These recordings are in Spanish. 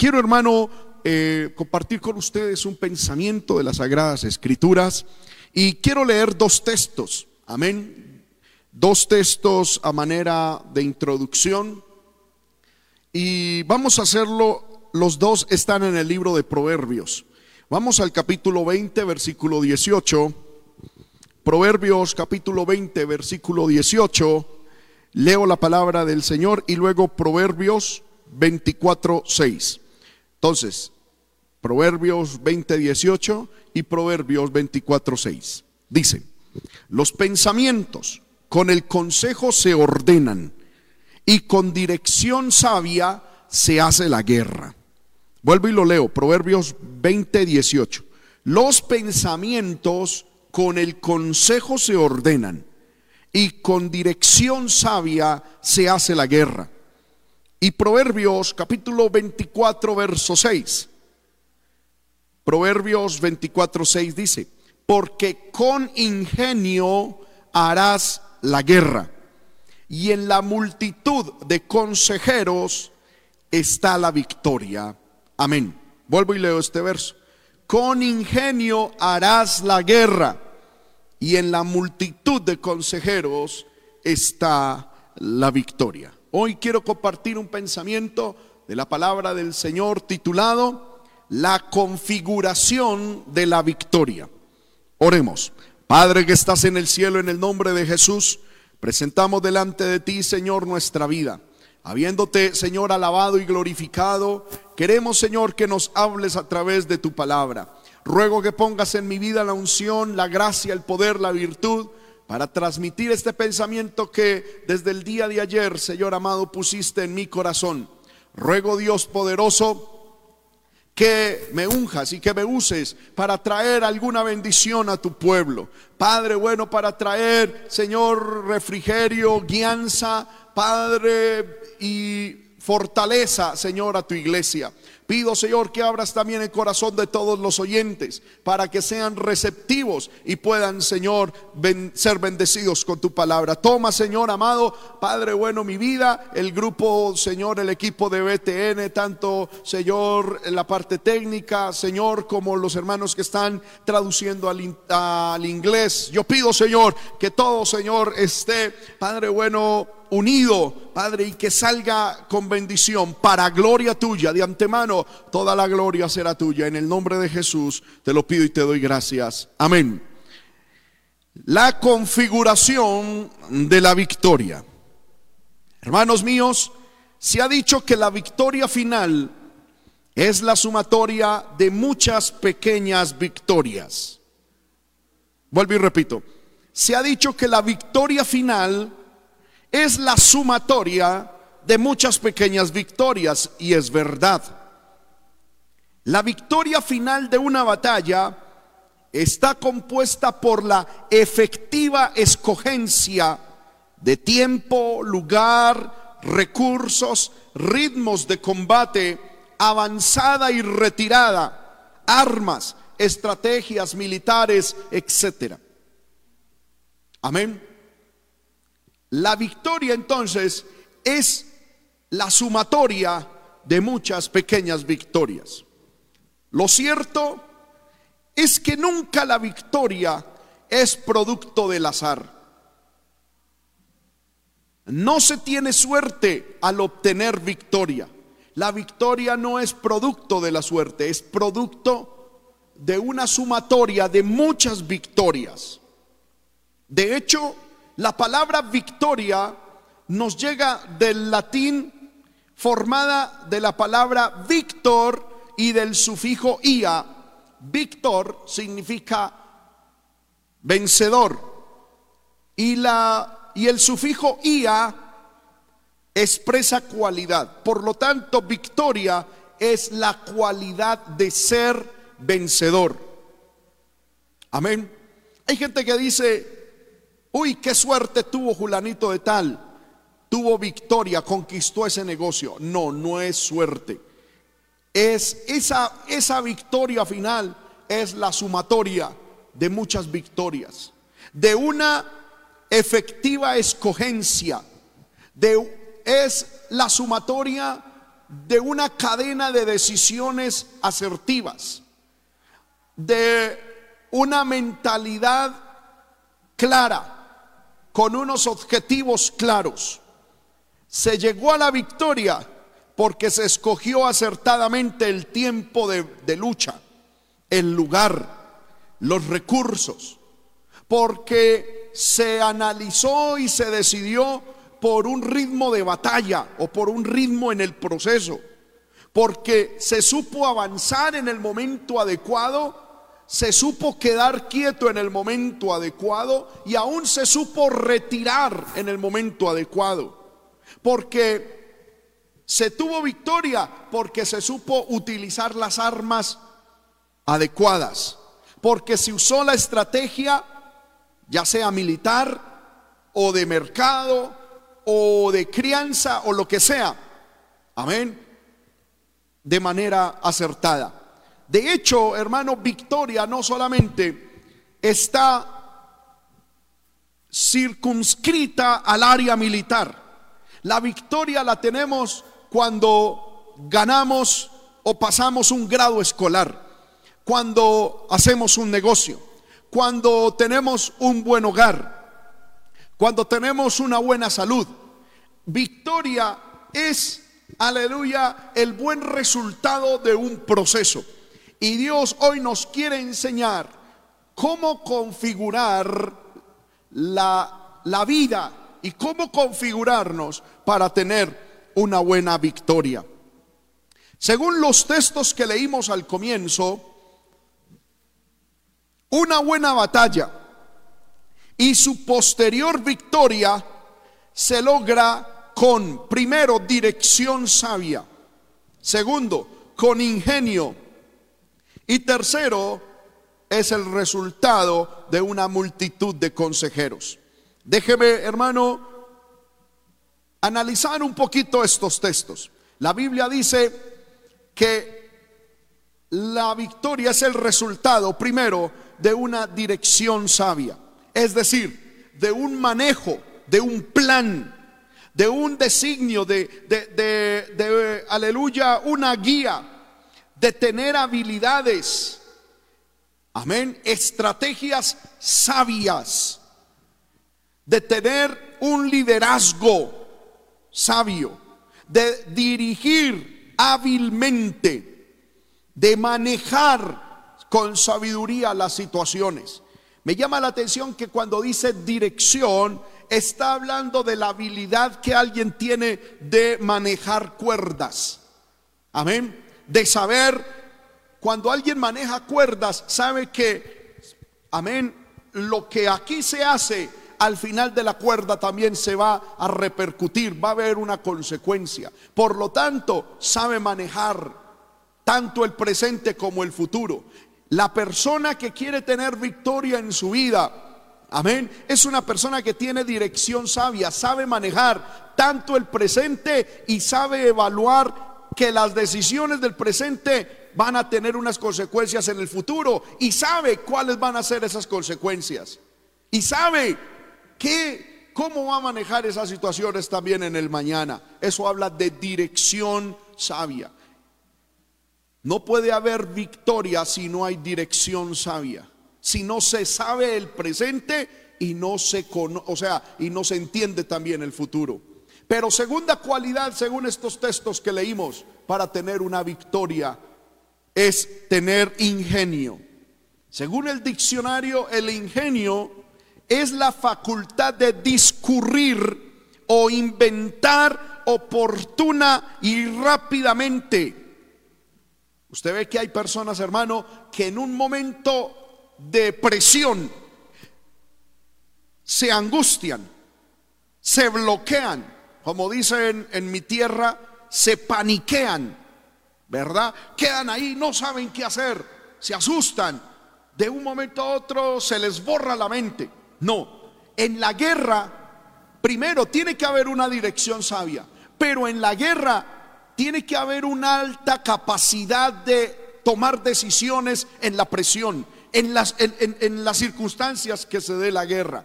quiero hermano eh, compartir con ustedes un pensamiento de las Sagradas Escrituras y quiero leer dos textos, amén, dos textos a manera de introducción y vamos a hacerlo, los dos están en el libro de Proverbios. Vamos al capítulo 20, versículo 18. Proverbios capítulo 20, versículo 18. Leo la palabra del Señor y luego Proverbios 24, 6. Entonces, Proverbios 20, 18 y Proverbios 24, 6. Dice, los pensamientos con el consejo se ordenan y con dirección sabia se hace la guerra. Vuelvo y lo leo, Proverbios 20, 18. Los pensamientos con el consejo se ordenan y con dirección sabia se hace la guerra. Y Proverbios capítulo 24, verso 6. Proverbios 24, 6 dice, porque con ingenio harás la guerra y en la multitud de consejeros está la victoria. Amén. Vuelvo y leo este verso. Con ingenio harás la guerra y en la multitud de consejeros está la victoria. Hoy quiero compartir un pensamiento de la palabra del Señor titulado La configuración de la victoria. Oremos. Padre que estás en el cielo, en el nombre de Jesús, presentamos delante de ti, Señor, nuestra vida. Habiéndote, Señor, alabado y glorificado, queremos, Señor, que nos hables a través de tu palabra. Ruego que pongas en mi vida la unción, la gracia, el poder, la virtud, para transmitir este pensamiento que desde el día de ayer, Señor amado, pusiste en mi corazón. Ruego, Dios poderoso, que me unjas y que me uses para traer alguna bendición a tu pueblo. Padre bueno, para traer, Señor, refrigerio, guianza, Padre, y fortaleza, Señor, a tu iglesia. Pido, Señor, que abras también el corazón de todos los oyentes para que sean receptivos y puedan, Señor, ser bendecidos con tu palabra. Toma, Señor amado, Padre bueno, mi vida, el grupo, Señor, el equipo de BTN, tanto, Señor, la parte técnica, Señor, como los hermanos que están traduciendo al, al inglés. Yo pido, Señor, que todo, Señor, esté, Padre bueno, unido, Padre, y que salga con bendición para gloria tuya. De antemano, toda la gloria será tuya. En el nombre de Jesús te lo pido y te doy gracias. Amén. La configuración de la victoria. Hermanos míos, se ha dicho que la victoria final es la sumatoria de muchas pequeñas victorias. Vuelvo y repito. Se ha dicho que la victoria final es la sumatoria de muchas pequeñas victorias y es verdad. La victoria final de una batalla está compuesta por la efectiva escogencia de tiempo, lugar, recursos, ritmos de combate, avanzada y retirada, armas, estrategias militares, etc. Amén. La victoria entonces es la sumatoria de muchas pequeñas victorias. Lo cierto es que nunca la victoria es producto del azar. No se tiene suerte al obtener victoria. La victoria no es producto de la suerte, es producto de una sumatoria de muchas victorias. De hecho, la palabra victoria nos llega del latín formada de la palabra victor y del sufijo ia. Victor significa vencedor y, la, y el sufijo ia expresa cualidad. Por lo tanto, victoria es la cualidad de ser vencedor. Amén. Hay gente que dice, Uy, qué suerte tuvo Julanito de tal. Tuvo victoria, conquistó ese negocio. No, no es suerte. Es esa, esa victoria final es la sumatoria de muchas victorias, de una efectiva escogencia, de, es la sumatoria de una cadena de decisiones asertivas, de una mentalidad clara, con unos objetivos claros. Se llegó a la victoria porque se escogió acertadamente el tiempo de, lucha, el lugar, los recursos, porque se analizó y se decidió por un ritmo de batalla o por un ritmo en el proceso, porque se supo avanzar en el momento adecuado, se supo quedar quieto en el momento adecuado y aún se supo retirar en el momento adecuado, porque se tuvo victoria, porque se supo utilizar las armas adecuadas, porque se usó la estrategia, ya sea militar o de mercado o de crianza o lo que sea. Amén. De manera acertada. De hecho, hermano, victoria no solamente está circunscrita al área militar. La victoria la tenemos cuando ganamos o pasamos un grado escolar, cuando hacemos un negocio, cuando tenemos un buen hogar, cuando tenemos una buena salud. Victoria es, aleluya, el buen resultado de un proceso. Y Dios hoy nos quiere enseñar cómo configurar la, la vida y cómo configurarnos para tener una buena victoria. Según los textos que leímos al comienzo, una buena batalla y su posterior victoria se logra con, primero, dirección sabia, segundo, con ingenio y tercero, es el resultado de una multitud de consejeros. Déjeme, hermano, analizar un poquito estos textos. La Biblia dice que la victoria es el resultado, primero, de una dirección sabia es decir, de un manejo, de un plan, de un designio, de, de, aleluya, una guía, de tener habilidades, amén, estrategias sabias, de tener un liderazgo sabio, de dirigir hábilmente, de manejar con sabiduría las situaciones. Me llama la atención que cuando dice dirección, está hablando de la habilidad que alguien tiene de manejar cuerdas. Amén. De saber, cuando alguien maneja cuerdas, sabe que, amén, lo que aquí se hace al final de la cuerda también se va a repercutir, va a haber una consecuencia. Por lo tanto, sabe manejar tanto el presente como el futuro. La persona que quiere tener victoria en su vida, amén, es una persona que tiene dirección sabia, sabe manejar tanto el presente y sabe evaluar que las decisiones del presente van a tener unas consecuencias en el futuro y sabe cuáles van a ser esas consecuencias. Y sabe que cómo va a manejar esas situaciones también en el mañana. Eso habla de dirección sabia. No puede haber victoria si no hay dirección sabia. Si no se sabe el presente y no se o sea, y no se entiende también el futuro. Pero segunda cualidad, según estos textos que leímos, para tener una victoria es tener ingenio. Según el diccionario, el ingenio es la facultad de discurrir o inventar oportuna y rápidamente Usted ve que hay personas, hermano, que en un momento de presión se angustian, se bloquean, como dicen en mi tierra, se paniquean, ¿verdad? Quedan ahí, no saben qué hacer, se asustan, de un momento a otro se les borra la mente. No, en la guerra, primero tiene que haber una dirección sabia, pero en la guerra tiene que haber una alta capacidad de tomar decisiones en la presión, en las, en, las circunstancias que se dé la guerra.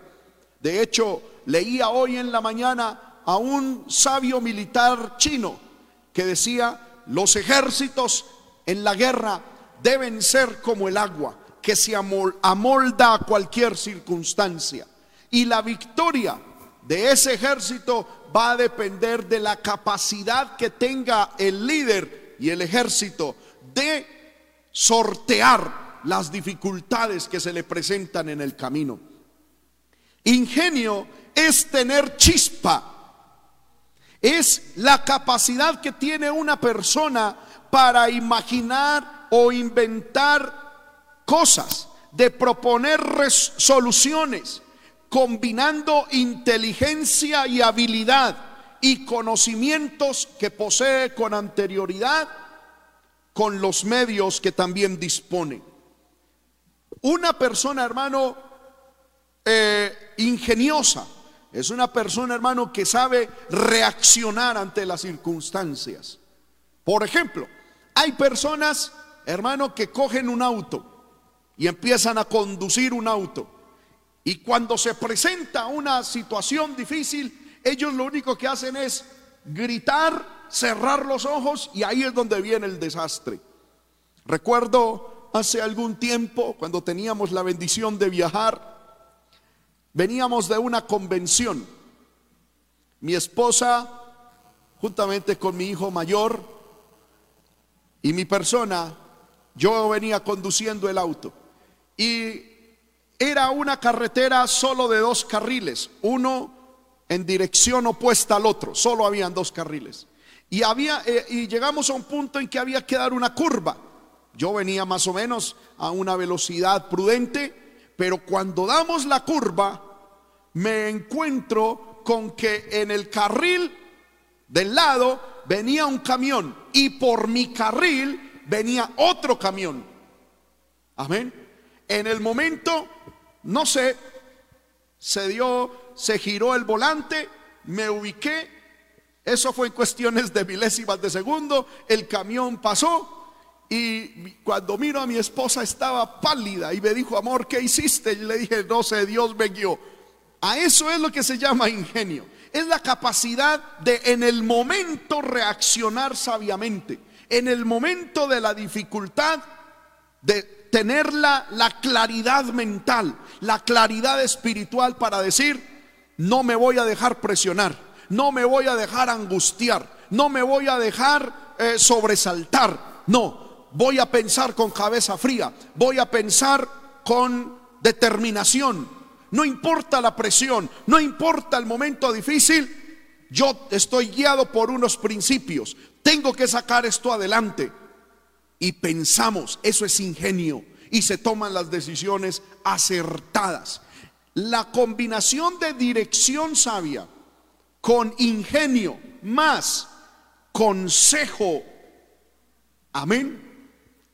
De hecho, leía hoy en la mañana a un sabio militar chino que decía, los ejércitos en la guerra deben ser como el agua, que se amolda a cualquier circunstancia. Y la victoria de ese ejército va a depender de la capacidad que tenga el líder y el ejército de sortear las dificultades que se le presentan en el camino. Ingenio es tener chispa, es la capacidad que tiene una persona para imaginar o inventar cosas, de proponer soluciones, combinando inteligencia y habilidad y conocimientos que posee con anterioridad con los medios que también dispone. Una persona, hermano, eh, ingeniosa, es una persona, hermano, que sabe reaccionar ante las circunstancias. Por ejemplo, hay personas, hermano, que cogen un auto y empiezan a conducir un auto. Y cuando se presenta una situación difícil, ellos lo único que hacen es gritar, cerrar los ojos y ahí es donde viene el desastre. Recuerdo hace algún tiempo, cuando teníamos la bendición de viajar, veníamos de una convención. Mi esposa, juntamente con mi hijo mayor y mi persona, yo venía conduciendo el auto. Y era una carretera solo de dos carriles, uno en dirección opuesta al otro, solo habían dos carriles. Y había eh, y llegamos a un punto en que había que dar una curva. Yo venía más o menos a una velocidad prudente, pero cuando damos la curva me encuentro con que en el carril del lado venía un camión y por mi carril venía otro camión. Amén. En el momento, no sé, se dio, se giró el volante, me ubiqué, eso fue en cuestiones de milésimas de segundo, el camión pasó y cuando miro a mi esposa estaba pálida y me dijo, amor, ¿qué hiciste? Y le dije, no sé, Dios me guió. A eso es lo que se llama ingenio. Es la capacidad de en el momento reaccionar sabiamente, en el momento de la dificultad, de tener la, la claridad mental, la claridad espiritual para decir, no me voy a dejar presionar, no me voy a dejar angustiar, no me voy a dejar eh, sobresaltar, no, voy a pensar con cabeza fría, voy a pensar con determinación, no importa la presión, no importa el momento difícil, yo estoy guiado por unos principios, tengo que sacar esto adelante. Y pensamos, eso es ingenio, y se toman las decisiones acertadas. La combinación de dirección sabia con ingenio más consejo, amén,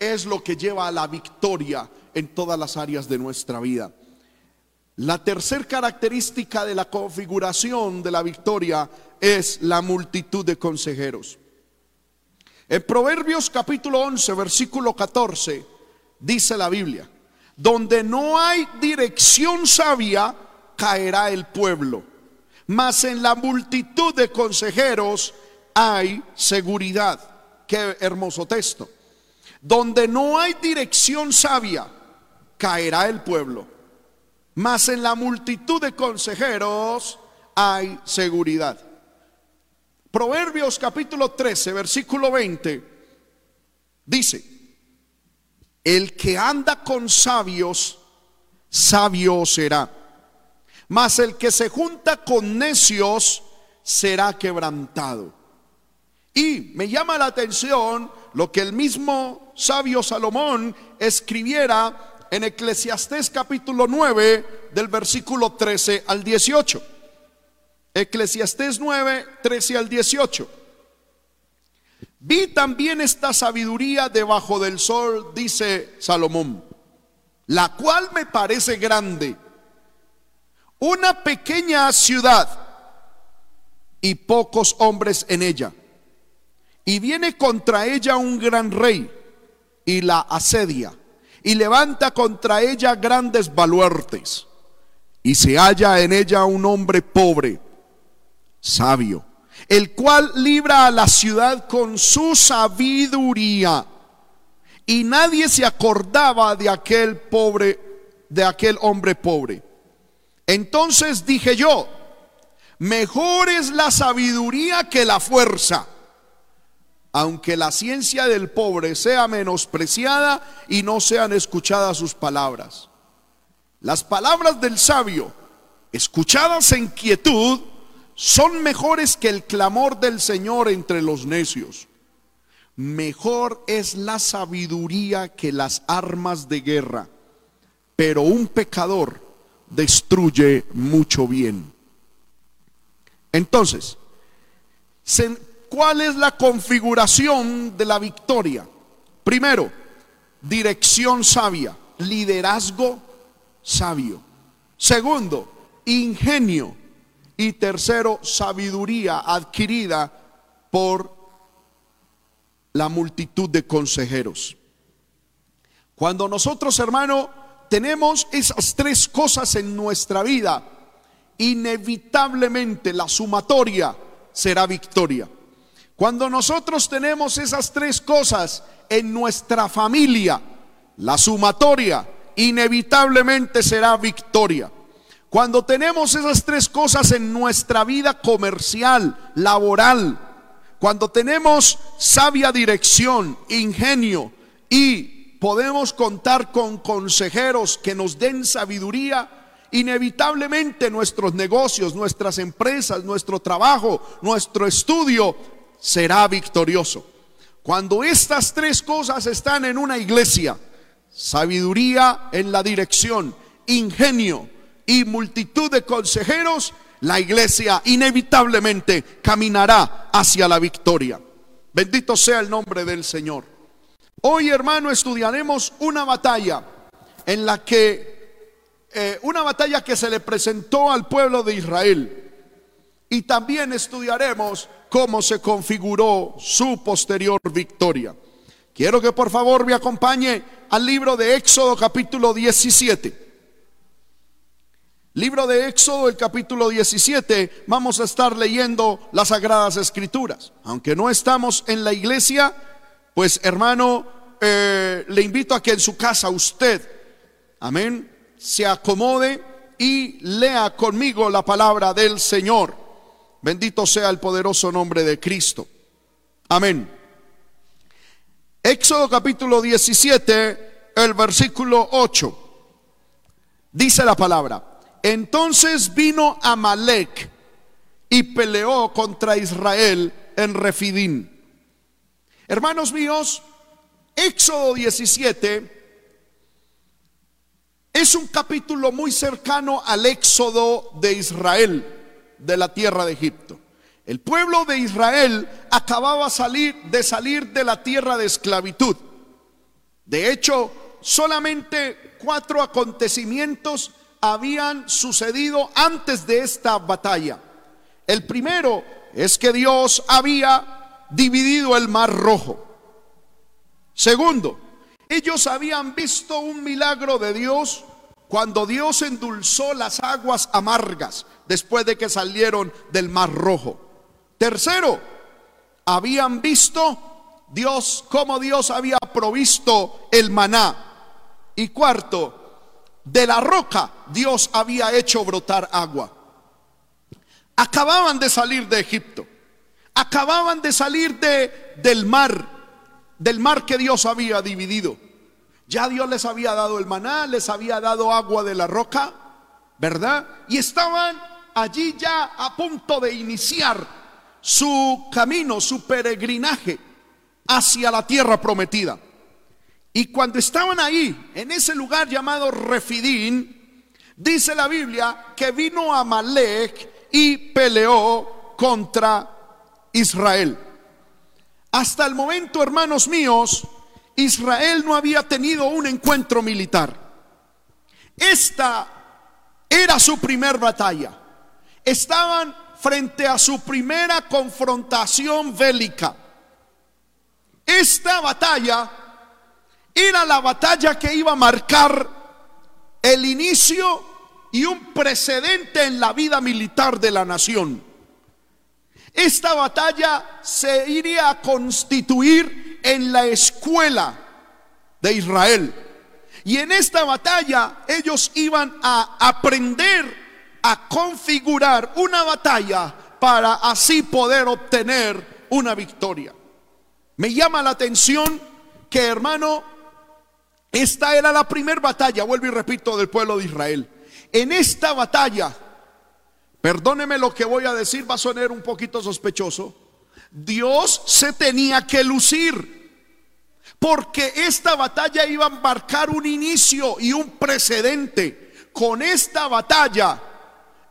es lo que lleva a la victoria en todas las áreas de nuestra vida. La tercera característica de la configuración de la victoria es la multitud de consejeros. En Proverbios capítulo 11, versículo 14, dice la Biblia, donde no hay dirección sabia, caerá el pueblo, mas en la multitud de consejeros hay seguridad. Qué hermoso texto. Donde no hay dirección sabia, caerá el pueblo mas en la multitud de consejeros hay seguridad. Proverbios capítulo 13, versículo 20, dice, el que anda con sabios, sabio será, mas el que se junta con necios, será quebrantado. Y me llama la atención lo que el mismo sabio Salomón escribiera en Eclesiastés capítulo 9 del versículo 13 al 18. Eclesiastés 9, 13 al 18. Vi también esta sabiduría debajo del sol, dice Salomón, la cual me parece grande. Una pequeña ciudad y pocos hombres en ella. Y viene contra ella un gran rey y la asedia y levanta contra ella grandes baluartes. Y se halla en ella un hombre pobre, sabio, el cual libra a la ciudad con su sabiduría. Y nadie se acordaba de aquel pobre, de aquel hombre pobre. Entonces dije yo, mejor es la sabiduría que la fuerza, aunque la ciencia del pobre sea menospreciada y no sean escuchadas sus palabras. Las palabras del sabio, escuchadas en quietud, son mejores que el clamor del Señor entre los necios. Mejor es la sabiduría que las armas de guerra, pero un pecador destruye mucho bien. Entonces, ¿cuál es la configuración de la victoria? Primero, dirección sabia, liderazgo sabio. Segundo, ingenio. Y tercero, sabiduría adquirida por la multitud de consejeros. Cuando nosotros, hermano, tenemos esas tres cosas en nuestra vida, inevitablemente la sumatoria será victoria. Cuando nosotros tenemos esas tres cosas en nuestra familia, la sumatoria inevitablemente será victoria. Cuando tenemos esas tres cosas en nuestra vida comercial, laboral, cuando tenemos sabia dirección, ingenio y podemos contar con consejeros que nos den sabiduría, inevitablemente nuestros negocios, nuestras empresas, nuestro trabajo, nuestro estudio será victorioso. Cuando estas tres cosas están en una iglesia, sabiduría en la dirección, ingenio, y multitud de consejeros, la iglesia inevitablemente caminará hacia la victoria. Bendito sea el nombre del Señor. Hoy, hermano, estudiaremos una batalla en la que, eh, una batalla que se le presentó al pueblo de Israel. Y también estudiaremos cómo se configuró su posterior victoria. Quiero que por favor me acompañe al libro de Éxodo capítulo 17. Libro de Éxodo, el capítulo 17, vamos a estar leyendo las sagradas escrituras. Aunque no estamos en la iglesia, pues hermano, eh, le invito a que en su casa usted, amén, se acomode y lea conmigo la palabra del Señor. Bendito sea el poderoso nombre de Cristo. Amén. Éxodo capítulo 17, el versículo 8. Dice la palabra. Entonces vino Amalek y peleó contra Israel en Refidín. Hermanos míos, Éxodo 17 es un capítulo muy cercano al éxodo de Israel de la tierra de Egipto. El pueblo de Israel acababa salir, de salir de la tierra de esclavitud. De hecho, solamente cuatro acontecimientos habían sucedido antes de esta batalla. El primero es que Dios había dividido el mar rojo. Segundo, ellos habían visto un milagro de Dios cuando Dios endulzó las aguas amargas después de que salieron del mar rojo. Tercero, habían visto Dios como Dios había provisto el maná. Y cuarto, de la roca Dios había hecho brotar agua. Acababan de salir de Egipto. Acababan de salir de, del mar, del mar que Dios había dividido. Ya Dios les había dado el maná, les había dado agua de la roca, ¿verdad? Y estaban allí ya a punto de iniciar su camino, su peregrinaje hacia la tierra prometida. Y cuando estaban ahí, en ese lugar llamado Refidín, dice la Biblia que vino Amalek y peleó contra Israel. Hasta el momento, hermanos míos, Israel no había tenido un encuentro militar. Esta era su primer batalla. Estaban frente a su primera confrontación bélica. Esta batalla era la batalla que iba a marcar el inicio y un precedente en la vida militar de la nación. Esta batalla se iría a constituir en la escuela de Israel. Y en esta batalla ellos iban a aprender a configurar una batalla para así poder obtener una victoria. Me llama la atención que, hermano, esta era la primera batalla, vuelvo y repito, del pueblo de Israel. En esta batalla, perdóneme lo que voy a decir, va a sonar un poquito sospechoso, Dios se tenía que lucir. Porque esta batalla iba a marcar un inicio y un precedente. Con esta batalla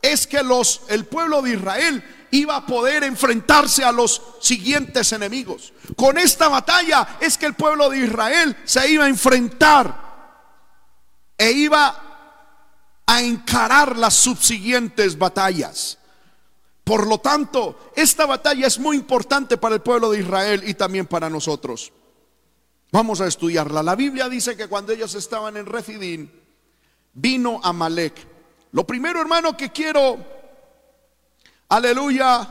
es que los, el pueblo de Israel iba a poder enfrentarse a los siguientes enemigos. Con esta batalla es que el pueblo de Israel se iba a enfrentar e iba a encarar las subsiguientes batallas. Por lo tanto, esta batalla es muy importante para el pueblo de Israel y también para nosotros. Vamos a estudiarla. La Biblia dice que cuando ellos estaban en Refidín, vino Amalek lo primero, hermano, que quiero, aleluya,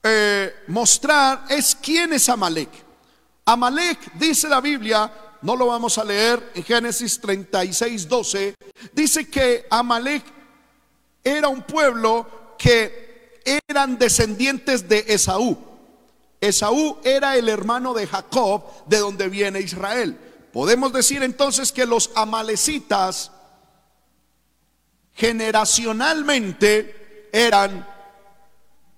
eh, mostrar es quién es Amalek. Amalek, dice la Biblia, no lo vamos a leer en Génesis 36, 12, dice que Amalek era un pueblo que eran descendientes de Esaú. Esaú era el hermano de Jacob, de donde viene Israel. Podemos decir entonces que los amalecitas generacionalmente eran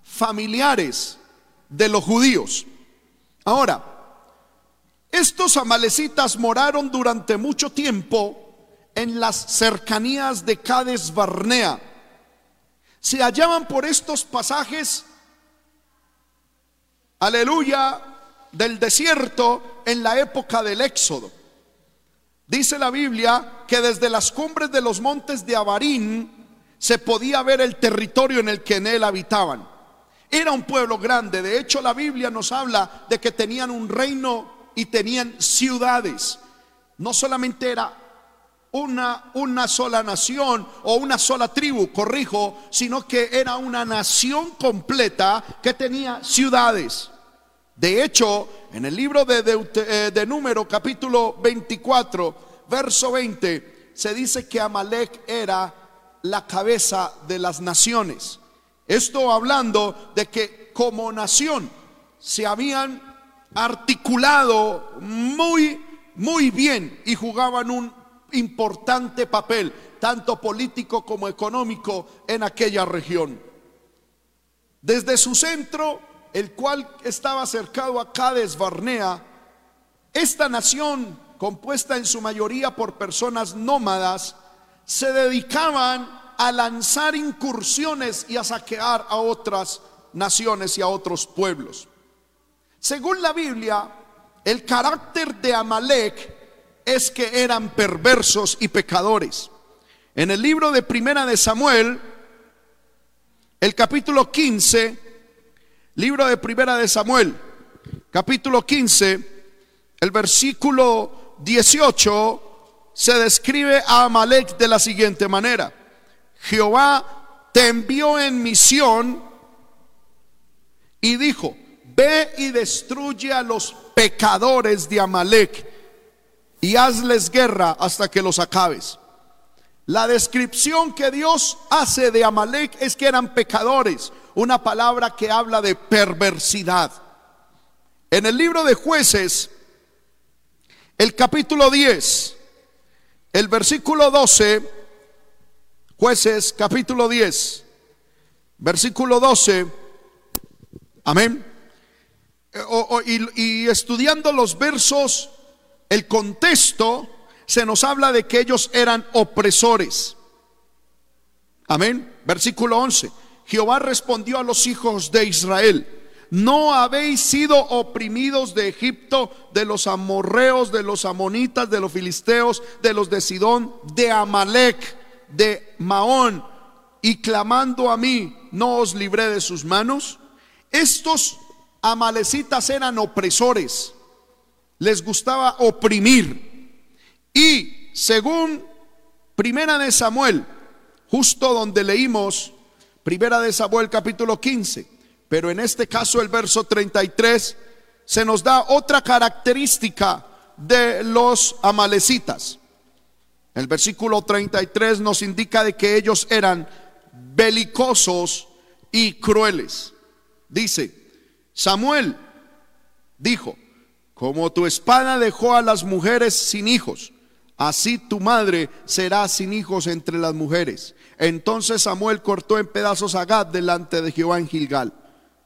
familiares de los judíos. Ahora, estos amalecitas moraron durante mucho tiempo en las cercanías de Cades Barnea. Se hallaban por estos pasajes, aleluya, del desierto en la época del Éxodo. Dice la Biblia que desde las cumbres de los montes de Abarín se podía ver el territorio en el que en él habitaban. Era un pueblo grande. De hecho, la Biblia nos habla de que tenían un reino y tenían ciudades. No solamente era una, una sola nación o una sola tribu, corrijo, sino que era una nación completa que tenía ciudades. De hecho, en el libro de, eh, de, Número capítulo 24, verso 20, se dice que Amalek era la cabeza de las naciones. Esto hablando de que como nación se habían articulado muy, muy bien y jugaban un importante papel, tanto político como económico, en aquella región. Desde su centro el cual estaba cercado a Cades Barnea, esta nación, compuesta en su mayoría por personas nómadas, se dedicaban a lanzar incursiones y a saquear a otras naciones y a otros pueblos. Según la Biblia, el carácter de Amalek es que eran perversos y pecadores. En el libro de Primera de Samuel, el capítulo 15, Libro de Primera de Samuel, capítulo 15, el versículo 18 se describe a Amalek de la siguiente manera. Jehová te envió en misión y dijo, ve y destruye a los pecadores de Amalek y hazles guerra hasta que los acabes. La descripción que Dios hace de Amalek es que eran pecadores, una palabra que habla de perversidad. En el libro de jueces, el capítulo 10, el versículo 12, jueces capítulo 10, versículo 12, amén. y, y estudiando los versos, el contexto, se nos habla de que ellos eran opresores. Amén. Versículo 11. Jehová respondió a los hijos de Israel, no habéis sido oprimidos de Egipto, de los amorreos, de los amonitas, de los filisteos, de los de Sidón, de Amalek, de Maón, y clamando a mí, no os libré de sus manos. Estos amalecitas eran opresores, les gustaba oprimir. Y según Primera de Samuel, justo donde leímos Primera de Samuel capítulo 15. Pero en este caso el verso 33 se nos da otra característica de los amalecitas. El versículo 33 nos indica de que ellos eran belicosos y crueles. Dice, Samuel dijo, como tu espada dejó a las mujeres sin hijos, así tu madre será sin hijos entre las mujeres. Entonces Samuel cortó en pedazos a Gad delante de Jehová en Gilgal.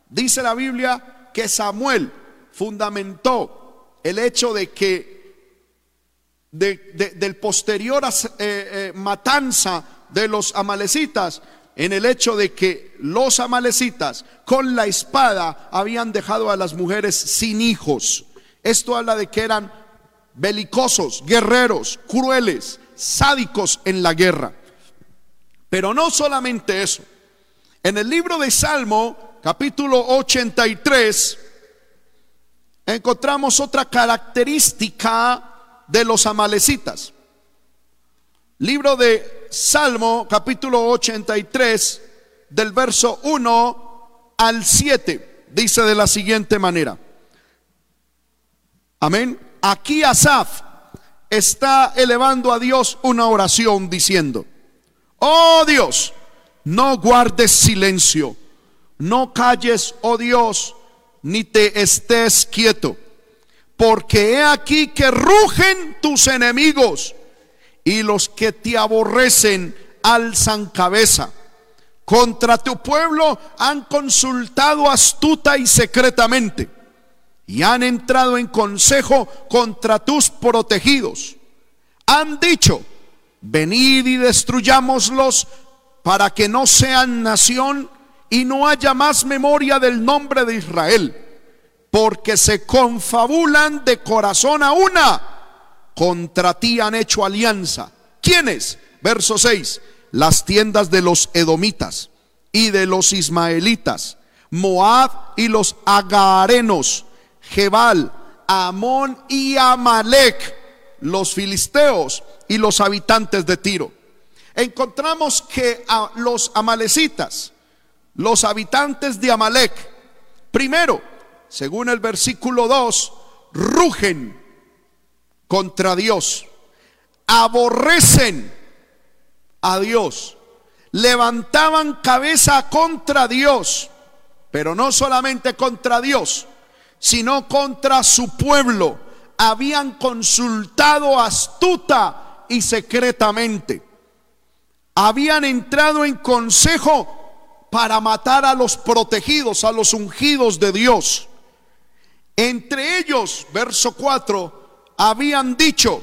Dice la Biblia que Samuel fundamentó el hecho de que del posterior eh, eh, matanza de los amalecitas, en el hecho de que los amalecitas con la espada habían dejado a las mujeres sin hijos. Esto habla de que eran belicosos, guerreros, crueles, sádicos en la guerra. Pero no solamente eso. En el libro de Salmo, capítulo 83, encontramos otra característica de los amalecitas. Libro de Salmo capítulo 83 del verso 1 al 7 dice de la siguiente manera. Amén. Aquí Asaf está elevando a Dios una oración diciendo, oh Dios, no guardes silencio, no calles, oh Dios, ni te estés quieto porque he aquí que rugen tus enemigos y los que te aborrecen alzan cabeza. Contra tu pueblo han consultado astuta y secretamente y han entrado en consejo contra tus protegidos. Han dicho, venid y destruyámoslos para que no sean nación y no haya más memoria del nombre de Israel porque se confabulan de corazón a una. Contra ti han hecho alianza. ¿Quiénes? Verso 6. Las tiendas de los edomitas y de los ismaelitas, Moab y los agarenos, Jebal, Amón y Amalek, los filisteos y los habitantes de Tiro. Encontramos que a los amalecitas, los habitantes de Amalek, primero, según el versículo 2, rugen contra Dios, aborrecen a Dios, levantaban cabeza contra Dios, pero no solamente contra Dios, sino contra su pueblo. Habían consultado astuta y secretamente. Habían entrado en consejo para matar a los protegidos, a los ungidos de Dios. Entre ellos, verso 4, habían dicho,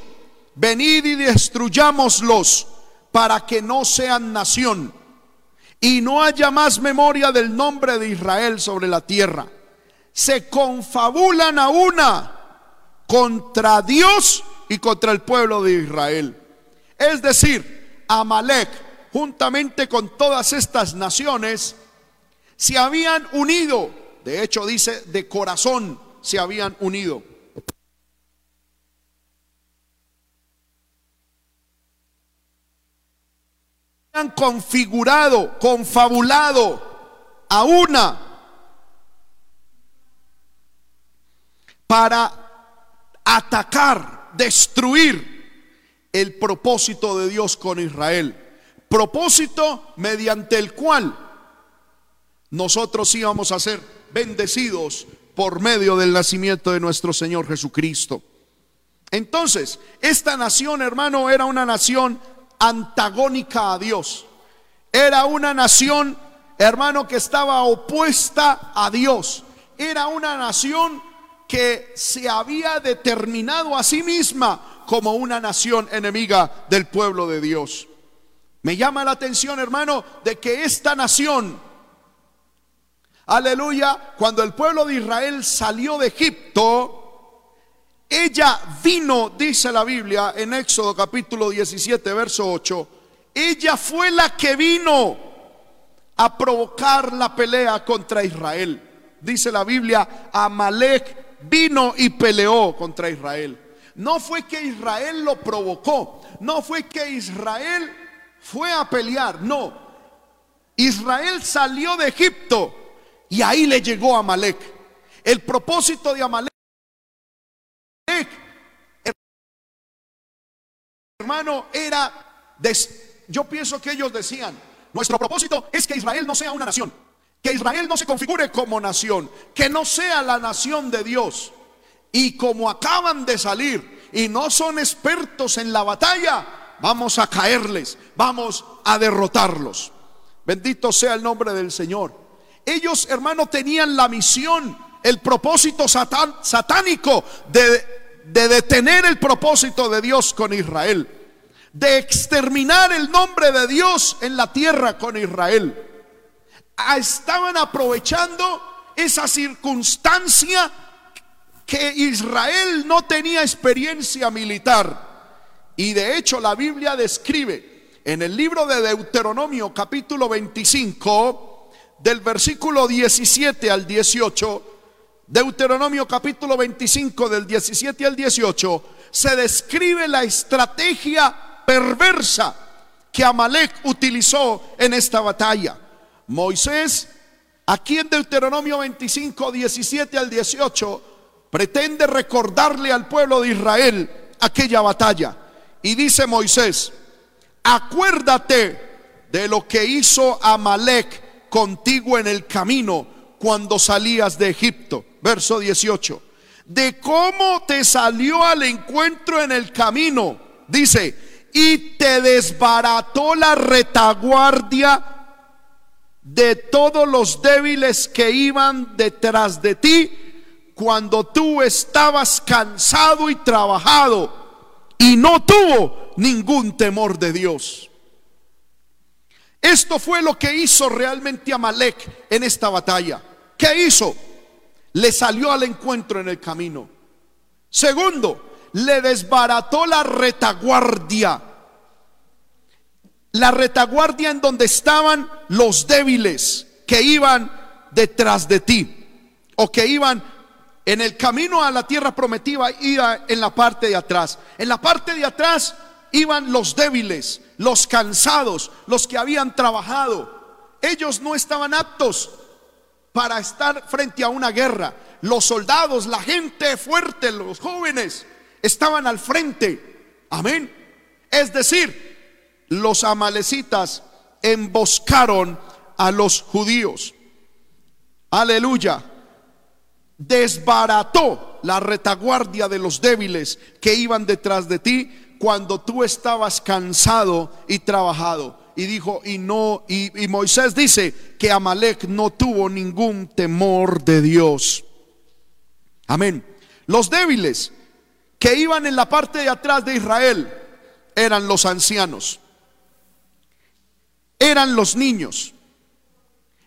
venid y destruyámoslos para que no sean nación y no haya más memoria del nombre de Israel sobre la tierra. Se confabulan a una contra Dios y contra el pueblo de Israel. Es decir, Amalek, juntamente con todas estas naciones, se habían unido, de hecho dice, de corazón, se habían unido. Han configurado, confabulado a una para atacar, destruir el propósito de Dios con Israel. Propósito mediante el cual nosotros íbamos a ser bendecidos por medio del nacimiento de nuestro Señor Jesucristo. Entonces, esta nación, hermano, era una nación antagónica a Dios. Era una nación, hermano, que estaba opuesta a Dios. Era una nación que se había determinado a sí misma como una nación enemiga del pueblo de Dios. Me llama la atención, hermano, de que esta nación aleluya, cuando el pueblo de Israel salió de Egipto, ella vino, dice la Biblia en Éxodo capítulo 17, verso 8, ella fue la que vino a provocar la pelea contra Israel. Dice la Biblia, Amalek vino y peleó contra Israel. No fue que Israel lo provocó, no fue que Israel fue a pelear, no. Israel salió de Egipto Y ahí le llegó a Amalek. El propósito de Amalek, hermano, era, yo pienso que ellos decían, nuestro propósito es que Israel no sea una nación, que Israel no se configure como nación, que no sea la nación de Dios. Y como acaban de salir y no son expertos en la batalla, vamos a caerles, vamos a derrotarlos. Bendito sea el nombre del Señor. Ellos, hermano, tenían la misión, el propósito satánico de, de detener el propósito de Dios con Israel, de exterminar el nombre de Dios en la tierra con Israel. Estaban aprovechando esa circunstancia que Israel no tenía experiencia militar. Y de hecho la Biblia describe en el libro de Deuteronomio capítulo 25, del versículo 17 al 18, Deuteronomio capítulo 25 del 17 al 18, se describe la estrategia perversa que Amalek utilizó en esta batalla. Moisés, aquí en Deuteronomio 25, 17 al 18, pretende recordarle al pueblo de Israel aquella batalla. Y dice Moisés, acuérdate de lo que hizo Amalek contigo en el camino cuando salías de Egipto. Verso 18. De cómo te salió al encuentro en el camino. Dice, y te desbarató la retaguardia de todos los débiles que iban detrás de ti cuando tú estabas cansado y trabajado y no tuvo ningún temor de Dios. Esto fue lo que hizo realmente Amalek en esta batalla. ¿Qué hizo? Le salió al encuentro en el camino. Segundo, le desbarató la retaguardia. La retaguardia en donde estaban los débiles que iban detrás de ti o que iban en el camino a la tierra prometida iba en la parte de atrás. En la parte de atrás iban los débiles, los cansados, los que habían trabajado. Ellos no estaban aptos para estar frente a una guerra. Los soldados, la gente fuerte, los jóvenes, estaban al frente. Amén. Es decir, los amalecitas emboscaron a los judíos. Aleluya desbarató la retaguardia de los débiles que iban detrás de ti cuando tú estabas cansado y trabajado. Y dijo, y no, y, Moisés dice que Amalek no tuvo ningún temor de Dios. Amén. Los débiles que iban en la parte de atrás de Israel eran los ancianos, eran los niños,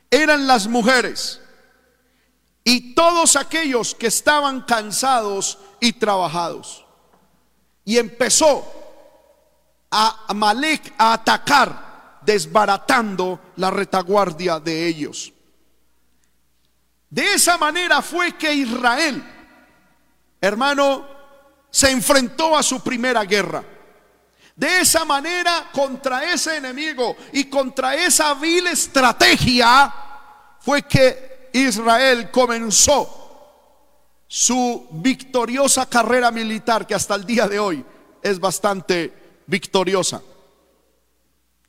eran las mujeres y todos aquellos que estaban cansados y trabajados. Y empezó a Malek a atacar, desbaratando la retaguardia de ellos. De esa manera fue que Israel, hermano, se enfrentó a su primera guerra. De esa manera, contra ese enemigo y contra esa vil estrategia, fue que Israel comenzó su victoriosa carrera militar que hasta el día de hoy es bastante victoriosa.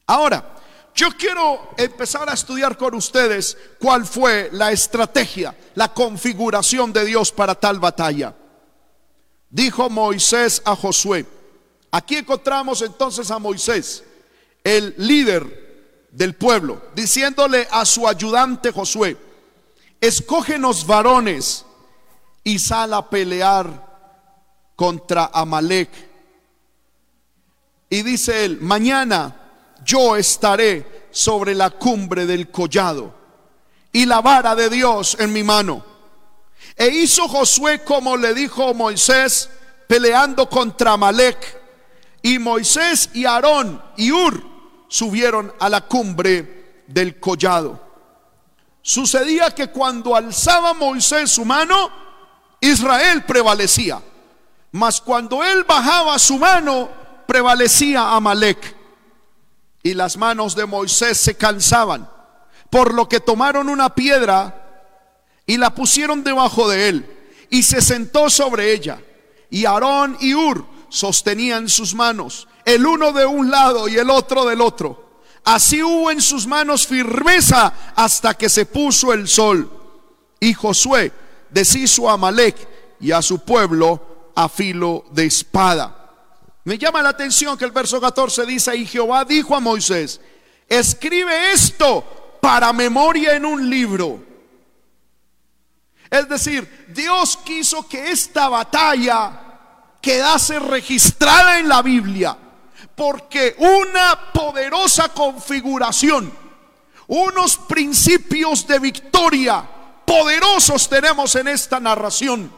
Ahora, yo quiero empezar a estudiar con ustedes cuál fue la estrategia, la configuración de Dios para tal batalla. Dijo Moisés a Josué. Aquí encontramos entonces a Moisés, el líder del pueblo, diciéndole a su ayudante Josué, escógenos varones y sal a pelear contra Amalek. Y dice él, mañana yo estaré sobre la cumbre del collado y la vara de Dios en mi mano. E hizo Josué como le dijo Moisés, peleando contra Amalek. Y Moisés y Aarón y Ur subieron a la cumbre del collado. Sucedía que cuando alzaba Moisés su mano, Israel prevalecía. Mas cuando él bajaba su mano, prevalecía Amalek. Y las manos de Moisés se cansaban, por lo que tomaron una piedra y la pusieron debajo de él y se sentó sobre ella. Y Aarón y Ur sostenían sus manos, el uno de un lado y el otro del otro. Así hubo en sus manos firmeza hasta que se puso el sol. Y Josué deshizo a Amalek y a su pueblo a filo de espada. Me llama la atención que el verso 14 dice, y Jehová dijo a Moisés, escribe esto para memoria en un libro. Es decir, Dios quiso que esta batalla quedase registrada en la Biblia, porque una poderosa configuración, unos principios de victoria poderosos tenemos en esta narración,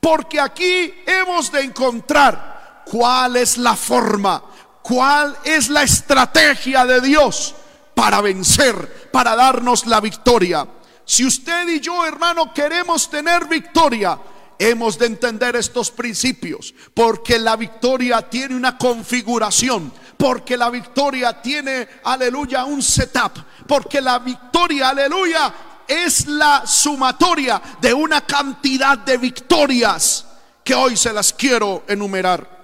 porque aquí hemos de encontrar cuál es la forma, cuál es la estrategia de Dios para vencer, para darnos la victoria. Si usted y yo, hermano, queremos tener victoria, hemos de entender estos principios, porque la victoria tiene una configuración, porque la victoria tiene, aleluya, un setup, porque la victoria, aleluya, es la sumatoria de una cantidad de victorias que hoy se las quiero enumerar.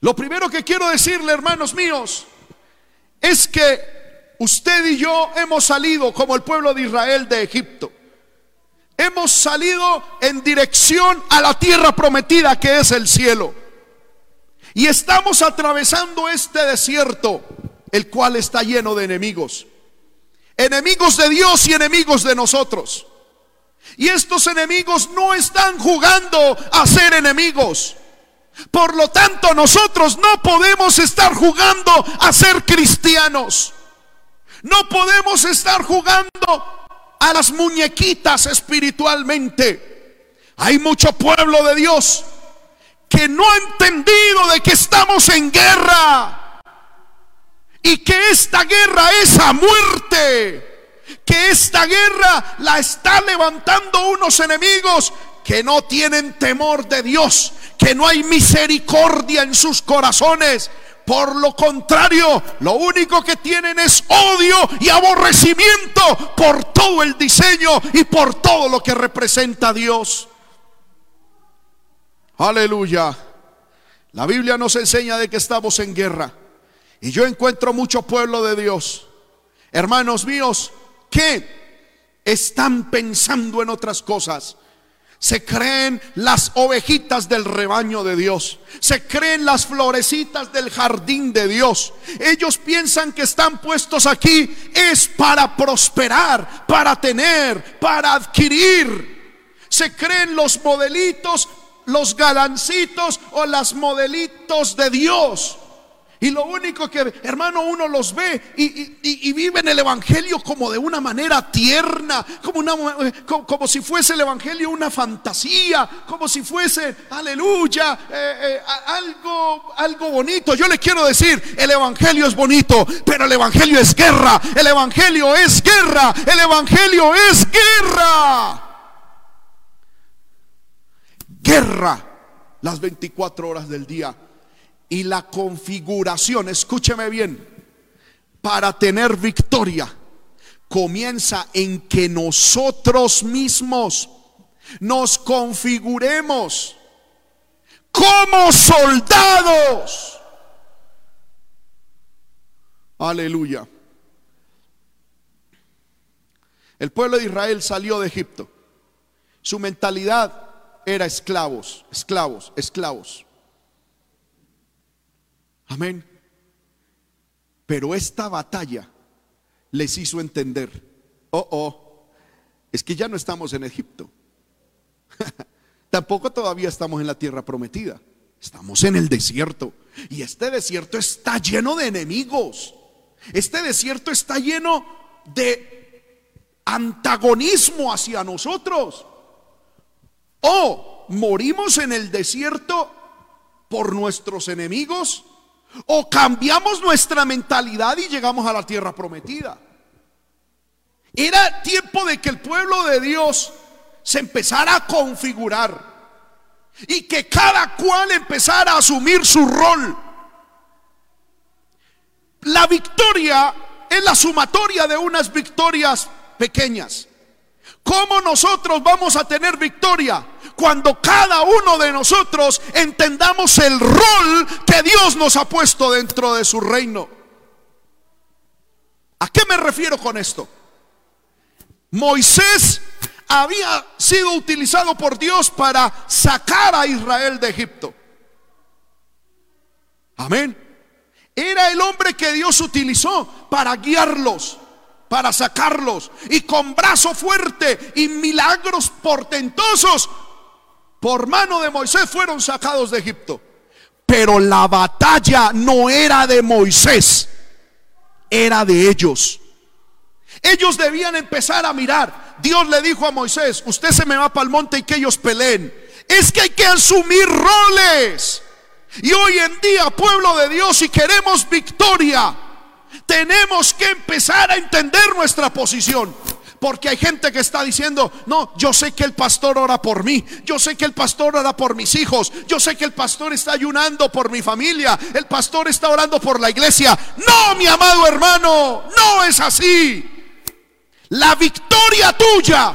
Lo primero que quiero decirle, hermanos míos, es que usted y yo hemos salido como el pueblo de Israel de Egipto. Hemos salido en dirección a la tierra prometida que es el cielo. Y estamos atravesando este desierto, el cual está lleno de enemigos. Enemigos de Dios y enemigos de nosotros. Y estos enemigos no están jugando a ser enemigos. Por lo tanto, nosotros no podemos estar jugando a ser cristianos. No podemos estar jugando a las muñequitas espiritualmente. Hay mucho pueblo de Dios que no ha entendido de que estamos en guerra y que esta guerra es a muerte. Que esta guerra la está levantando unos enemigos que no tienen temor de Dios, que no hay misericordia en sus corazones, por lo contrario, lo único que tienen es odio y aborrecimiento por todo el diseño y por todo lo que representa Dios. Aleluya. La Biblia nos enseña de que estamos en guerra. Y yo encuentro mucho pueblo de Dios, hermanos míos, que están pensando en otras cosas se creen las ovejitas del rebaño de Dios. Se creen las florecitas del jardín de Dios. Ellos piensan que están puestos aquí es para prosperar, para tener, para adquirir. Se creen los modelitos, los galancitos o las modelitos de Dios. Y lo único que, hermano, uno los ve y, vive en el Evangelio como de una manera tierna, como, una, como, si fuese el Evangelio una fantasía, como si fuese, aleluya, eh, eh, algo, algo bonito. Yo le quiero decir, el Evangelio es bonito, pero el Evangelio es guerra, el Evangelio es guerra, el Evangelio es guerra. Guerra las 24 horas del día y la configuración, escúcheme bien, para tener victoria comienza en que nosotros mismos nos configuremos como soldados. Aleluya. El pueblo de Israel salió de Egipto. Su mentalidad era esclavos, esclavos, esclavos. Amén. Pero esta batalla les hizo entender, oh, oh, es que ya no estamos en Egipto. Tampoco todavía estamos en la tierra prometida. Estamos en el desierto. Y este desierto está lleno de enemigos. Este desierto está lleno de antagonismo hacia nosotros. O morimos en el desierto por nuestros enemigos o cambiamos nuestra mentalidad y llegamos a la tierra prometida. Era tiempo de que el pueblo de Dios se empezara a configurar y que cada cual empezara a asumir su rol. La victoria es la sumatoria de unas victorias pequeñas. ¿Cómo nosotros vamos a tener victoria? Cuando cada uno de nosotros entendamos el rol que Dios nos ha puesto dentro de su reino. ¿A qué me refiero con esto? Moisés había sido utilizado por Dios para sacar a Israel de Egipto. Amén. Era el hombre que Dios utilizó para guiarlos, para sacarlos. Y con brazo fuerte y milagros portentosos, por mano de Moisés fueron sacados de Egipto. Pero la batalla no era de Moisés, era de ellos. Ellos debían empezar a mirar. Dios le dijo a Moisés, usted se me va para el monte y que ellos peleen. Es que hay que asumir roles. Y hoy en día, pueblo de Dios, si queremos victoria, tenemos que empezar a entender nuestra posición. Porque hay gente que está diciendo, no, yo sé que el pastor ora por mí, yo sé que el pastor ora por mis hijos, yo sé que el pastor está ayunando por mi familia, el pastor está orando por la iglesia. No, mi amado hermano, no es así. La victoria tuya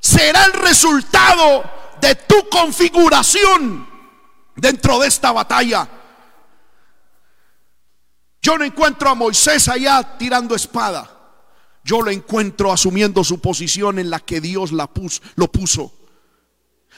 será el resultado de tu configuración dentro de esta batalla. Yo no encuentro a Moisés allá tirando espada. Yo lo encuentro asumiendo su posición en la que Dios la puso, lo puso.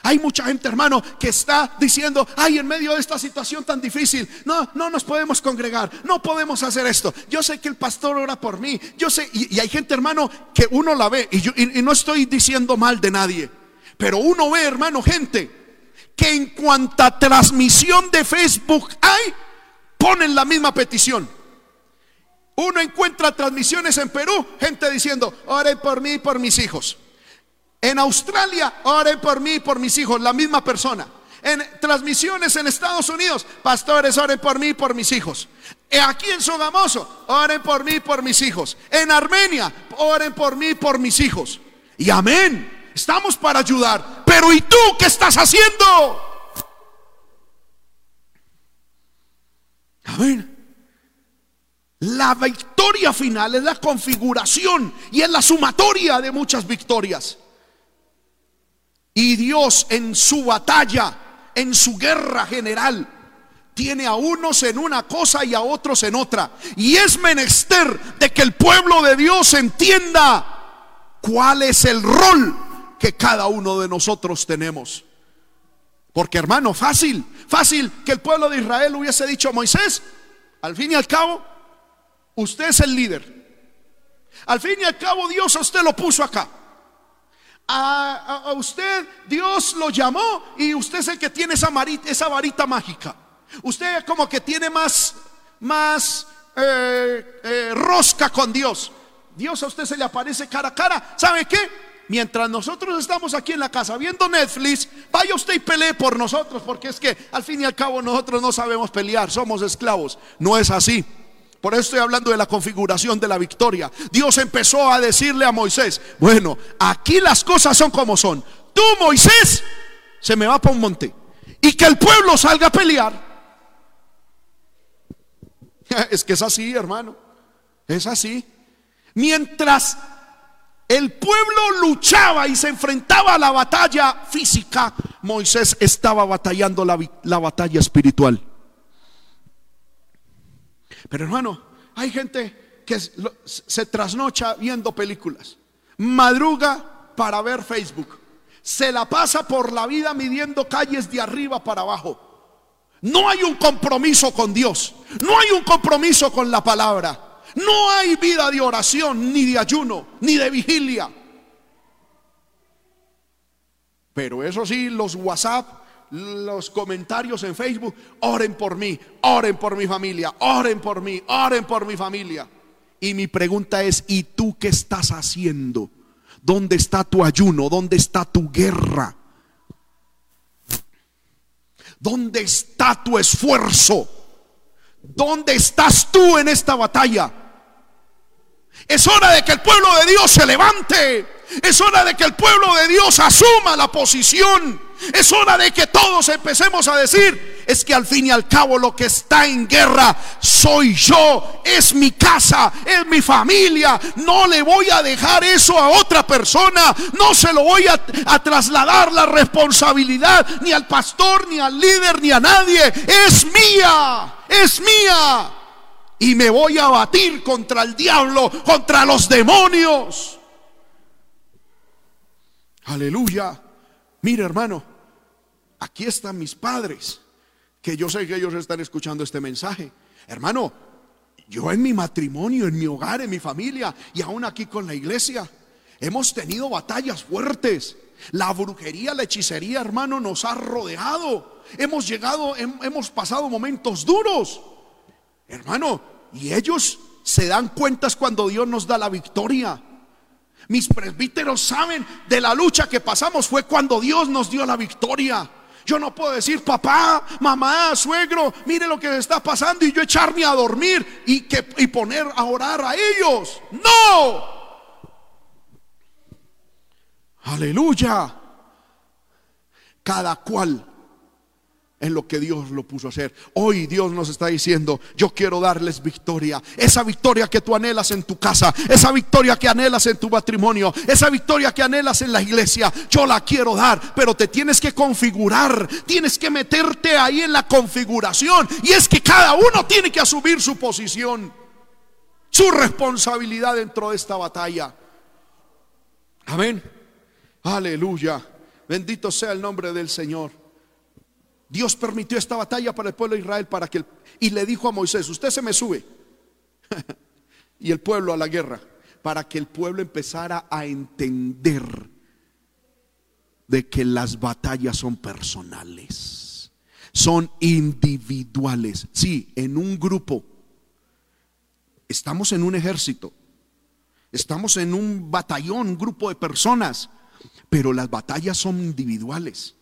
Hay mucha gente, hermano, que está diciendo, ay, en medio de esta situación tan difícil, no, no nos podemos congregar, no podemos hacer esto. Yo sé que el pastor ora por mí, yo sé, y, hay gente, hermano, que uno la ve, y, yo, y no estoy diciendo mal de nadie, pero uno ve, hermano, gente que en cuanta transmisión de Facebook hay, ponen la misma petición. Uno encuentra transmisiones en Perú, gente diciendo, oren por mí y por mis hijos. En Australia, oren por mí y por mis hijos, la misma persona. En transmisiones en Estados Unidos, pastores, oren por mí y por mis hijos. Aquí en Sogamoso, oren por mí y por mis hijos. En Armenia, oren por mí y por mis hijos. Y amén, estamos para ayudar. Pero ¿y tú qué estás haciendo? Amén. La victoria final es la configuración y es la sumatoria de muchas victorias. Y Dios en su batalla, en su guerra general, tiene a unos en una cosa y a otros en otra. Y es menester de que el pueblo de Dios entienda cuál es el rol que cada uno de nosotros tenemos. Porque hermano, fácil, fácil que el pueblo de Israel hubiese dicho a Moisés, al fin y al cabo, usted es el líder. Al fin y al cabo Dios a usted lo puso acá a, usted Dios lo llamó y usted es el que tiene esa, esa varita mágica. Usted como que tiene más, más eh, eh, rosca con Dios. Dios a usted se le aparece cara a cara. ¿Sabe qué? Mientras nosotros estamos aquí en la casa viendo Netflix, vaya usted y pelee por nosotros, porque es que al fin y al cabo nosotros no sabemos pelear, somos esclavos. No es así. Por eso estoy hablando de la configuración de la victoria. Dios empezó a decirle a Moisés, bueno, aquí las cosas son como son. Tú, Moisés, se me va para un monte. Y que el pueblo salga a pelear. Es que es así, hermano. Es así. Mientras el pueblo luchaba y se enfrentaba a la batalla física, Moisés estaba batallando la, la batalla espiritual. Pero hermano, hay gente que se trasnocha viendo películas, madruga para ver Facebook, se la pasa por la vida midiendo calles de arriba para abajo. No hay un compromiso con Dios, no hay un compromiso con la palabra, no hay vida de oración, ni de ayuno, ni de vigilia. Pero eso sí, los WhatsApp los comentarios en Facebook, oren por mí, oren por mi familia, oren por mí, oren por mi familia. Y mi pregunta es, ¿y tú qué estás haciendo? ¿Dónde está tu ayuno? ¿Dónde está tu guerra? ¿Dónde está tu esfuerzo? ¿Dónde estás tú en esta batalla? Es hora de que el pueblo de Dios se levante. Es hora de que el pueblo de Dios asuma la posición. Es hora de que todos empecemos a decir, es que al fin y al cabo lo que está en guerra soy yo, es mi casa, es mi familia. No le voy a dejar eso a otra persona, no se lo voy a, trasladar la responsabilidad ni al pastor, ni al líder, ni a nadie. Es mía, es mía. Y me voy a batir contra el diablo, contra los demonios. Aleluya. Mire hermano, aquí están mis padres, que yo sé que ellos están escuchando este mensaje. Hermano, yo en mi matrimonio, en mi hogar, en mi familia y aún aquí con la iglesia, hemos tenido batallas fuertes. La brujería, la hechicería, hermano, nos ha rodeado. Hemos llegado, hemos pasado momentos duros. Hermano, y ellos se dan cuentas cuando Dios nos da la victoria. Mis presbíteros saben de la lucha que pasamos fue cuando Dios nos dio la victoria. Yo no puedo decir, papá, mamá, suegro, mire lo que está pasando y yo echarme a dormir y, que, y poner a orar a ellos. No. Aleluya. Cada cual en lo que Dios lo puso a hacer. Hoy Dios nos está diciendo, yo quiero darles victoria. Esa victoria que tú anhelas en tu casa, esa victoria que anhelas en tu matrimonio, esa victoria que anhelas en la iglesia, yo la quiero dar, pero te tienes que configurar, tienes que meterte ahí en la configuración. Y es que cada uno tiene que asumir su posición, su responsabilidad dentro de esta batalla. Amén. Aleluya. Bendito sea el nombre del Señor. Dios permitió esta batalla para el pueblo de Israel para que y le dijo a Moisés, usted se me sube. y el pueblo a la guerra, para que el pueblo empezara a entender de que las batallas son personales, son individuales. Sí, en un grupo. Estamos en un ejército. Estamos en un batallón, un grupo de personas, pero las batallas son individuales.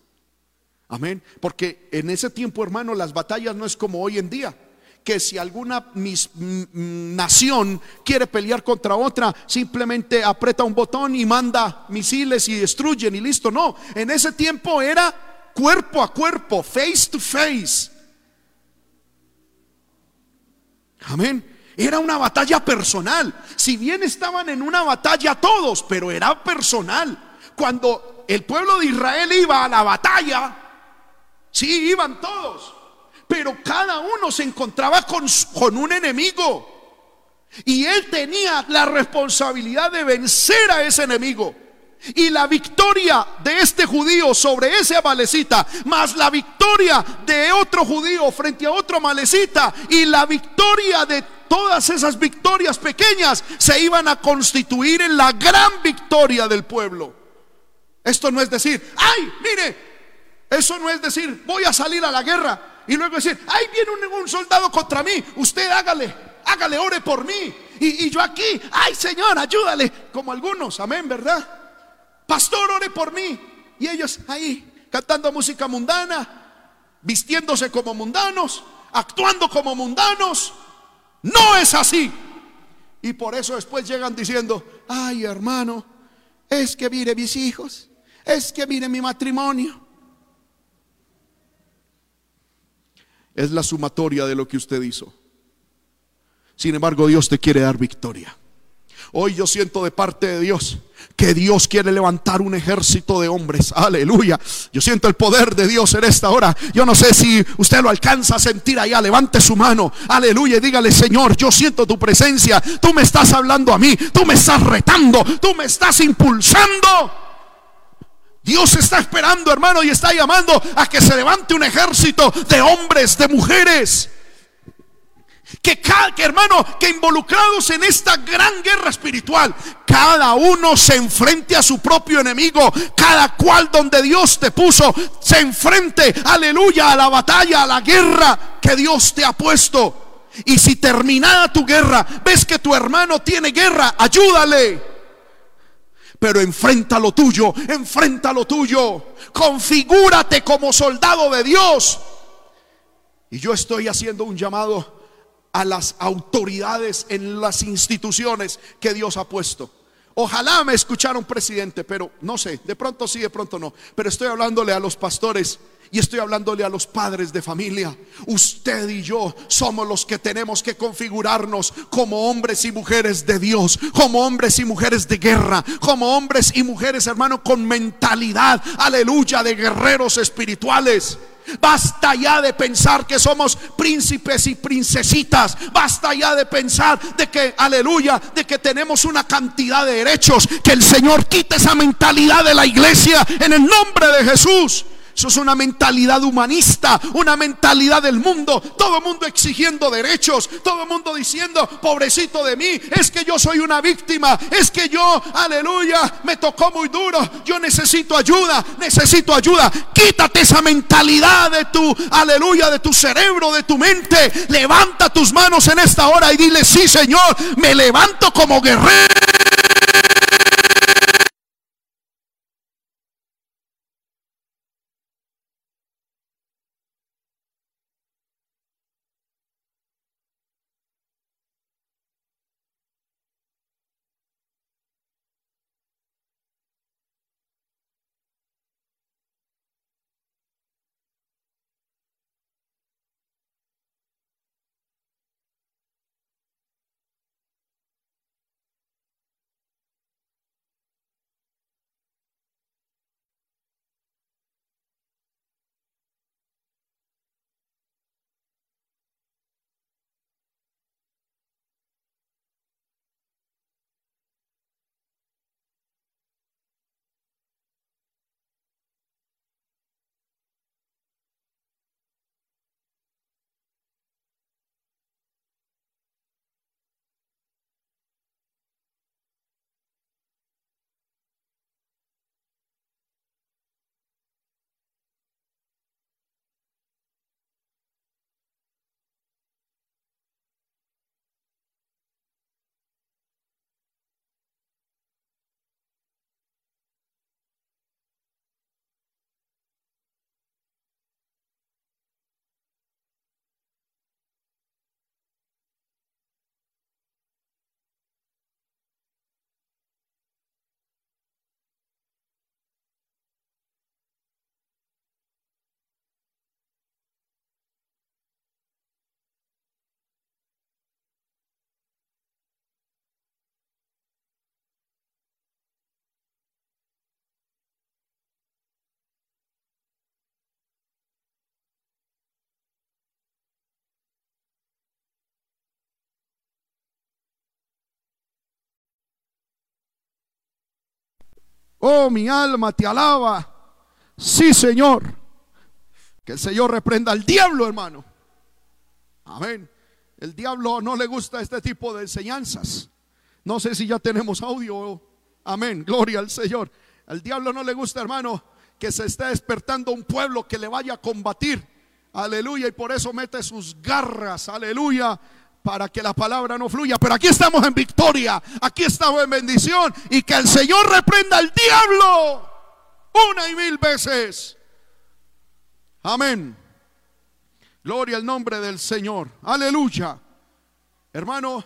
Amén. Porque en ese tiempo, hermano, las batallas no es como hoy en día. Que si alguna nación quiere pelear contra otra, simplemente aprieta un botón y manda misiles y destruyen y listo. No, en ese tiempo era cuerpo a cuerpo, face to face. Amén. Era una batalla personal. Si bien estaban en una batalla todos, pero era personal. Cuando el pueblo de Israel iba a la batalla, Sí, iban todos. Pero cada uno se encontraba con, con un enemigo. Y él tenía la responsabilidad de vencer a ese enemigo. Y la victoria de este judío sobre ese amalecita, más la victoria de otro judío frente a otro amalecita, y la victoria de todas esas victorias pequeñas se iban a constituir en la gran victoria del pueblo. Esto no es decir, ay, mire, eso no es decir, voy a salir a la guerra y luego decir, ahí viene un, soldado contra mí, usted hágale, hágale, ore por mí. Y, yo aquí, ay Señor, ayúdale, como algunos, amén, ¿verdad? Pastor, ore por mí. Y ellos ahí, cantando música mundana, vistiéndose como mundanos, actuando como mundanos. No es así. Y por eso después llegan diciendo, ay hermano, es que mire mis hijos, es que mire mi matrimonio. Es la sumatoria de lo que usted hizo. Sin embargo, Dios te quiere dar victoria. Hoy yo siento de parte de Dios que Dios quiere levantar un ejército de hombres. Aleluya. Yo siento el poder de Dios en esta hora. Yo no sé si usted lo alcanza a sentir allá. Levante su mano. Aleluya. Y dígale, Señor, yo siento tu presencia. Tú me estás hablando a mí. Tú me estás retando. Tú me estás impulsando. Dios está esperando, hermano, y está llamando a que se levante un ejército de hombres, de mujeres. Que, que, hermano, que involucrados en esta gran guerra espiritual, cada uno se enfrente a su propio enemigo, cada cual donde Dios te puso, se enfrente, aleluya, a la batalla, a la guerra que Dios te ha puesto. Y si terminada tu guerra, ves que tu hermano tiene guerra, ayúdale pero enfrenta lo tuyo, enfrenta lo tuyo. Configúrate como soldado de Dios. Y yo estoy haciendo un llamado a las autoridades en las instituciones que Dios ha puesto. Ojalá me escuchara un presidente, pero no sé, de pronto sí, de pronto no. Pero estoy hablándole a los pastores Y estoy hablándole a los padres de familia. Usted y yo somos los que tenemos que configurarnos como hombres y mujeres de Dios, como hombres y mujeres de guerra, como hombres y mujeres, hermano, con mentalidad, aleluya, de guerreros espirituales. Basta ya de pensar que somos príncipes y princesitas. Basta ya de pensar de que, aleluya, de que tenemos una cantidad de derechos. Que el Señor quite esa mentalidad de la iglesia en el nombre de Jesús. Eso es una mentalidad humanista, una mentalidad del mundo. Todo el mundo exigiendo derechos, todo el mundo diciendo, pobrecito de mí, es que yo soy una víctima, es que yo, aleluya, me tocó muy duro, yo necesito ayuda, necesito ayuda. Quítate esa mentalidad de tu, aleluya, de tu cerebro, de tu mente. Levanta tus manos en esta hora y dile, sí Señor, me levanto como guerrero. Oh, mi alma te alaba. Sí, Señor. Que el Señor reprenda al diablo, hermano. Amén. El diablo no le gusta este tipo de enseñanzas. No sé si ya tenemos audio. Amén. Gloria al Señor. Al diablo no le gusta, hermano, que se esté despertando un pueblo que le vaya a combatir. Aleluya. Y por eso mete sus garras. Aleluya para que la palabra no fluya. Pero aquí estamos en victoria, aquí estamos en bendición y que el Señor reprenda al diablo una y mil veces. Amén. Gloria al nombre del Señor. Aleluya. Hermano,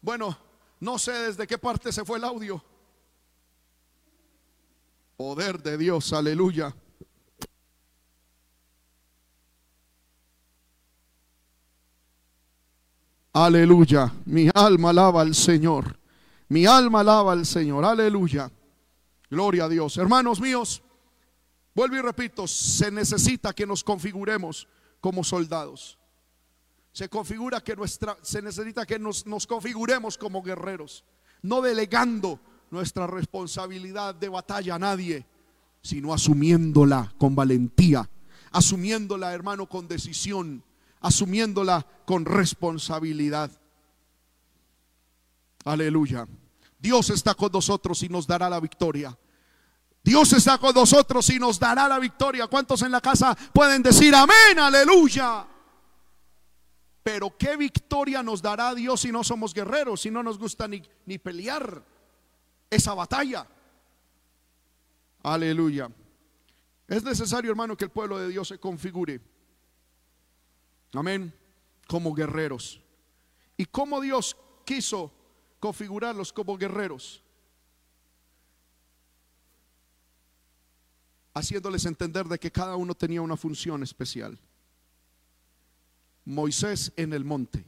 bueno, no sé desde qué parte se fue el audio. Poder de Dios, aleluya. Aleluya. Mi alma alaba al Señor. Mi alma alaba al Señor. Aleluya. Gloria a Dios. Hermanos míos, vuelvo y repito, se necesita que nos configuremos como soldados. Se configura que nuestra, se necesita que nos, nos configuremos como guerreros, no delegando nuestra responsabilidad de batalla a nadie, sino asumiéndola con valentía, asumiéndola, hermano, con decisión asumiéndola con responsabilidad. Aleluya. Dios está con nosotros y nos dará la victoria. Dios está con nosotros y nos dará la victoria. ¿Cuántos en la casa pueden decir amén? Aleluya. Pero ¿qué victoria nos dará Dios si no somos guerreros, si no nos gusta ni, ni pelear esa batalla? Aleluya. Es necesario, hermano, que el pueblo de Dios se configure Amén. Como guerreros. ¿Y cómo Dios quiso configurarlos como guerreros? haciéndoles entender de que cada uno tenía una función especial. Moisés en el monte,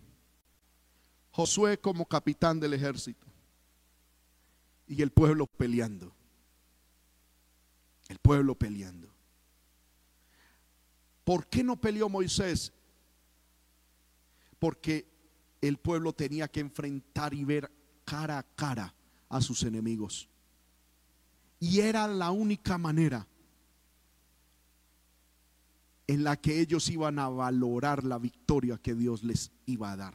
Josué como capitán del ejército y el pueblo peleando. El pueblo peleando. ¿Por qué no peleó Moisés? Porque el pueblo tenía que enfrentar y ver cara a cara a sus enemigos. Y era la única manera en la que ellos iban a valorar la victoria que Dios les iba a dar.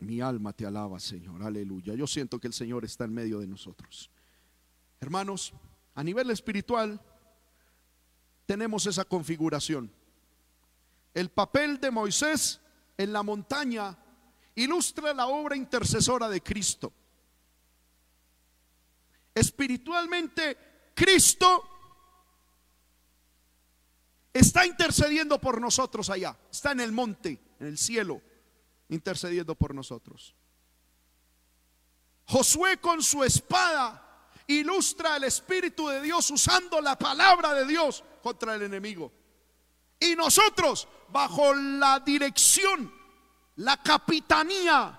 Mi alma te alaba, Señor. Aleluya. Yo siento que el Señor está en medio de nosotros. Hermanos, a nivel espiritual tenemos esa configuración. El papel de Moisés en la montaña ilustra la obra intercesora de Cristo. Espiritualmente, Cristo está intercediendo por nosotros allá, está en el monte, en el cielo, intercediendo por nosotros. Josué con su espada ilustra el Espíritu de Dios usando la palabra de Dios contra el enemigo. Y nosotros, bajo la dirección, la capitanía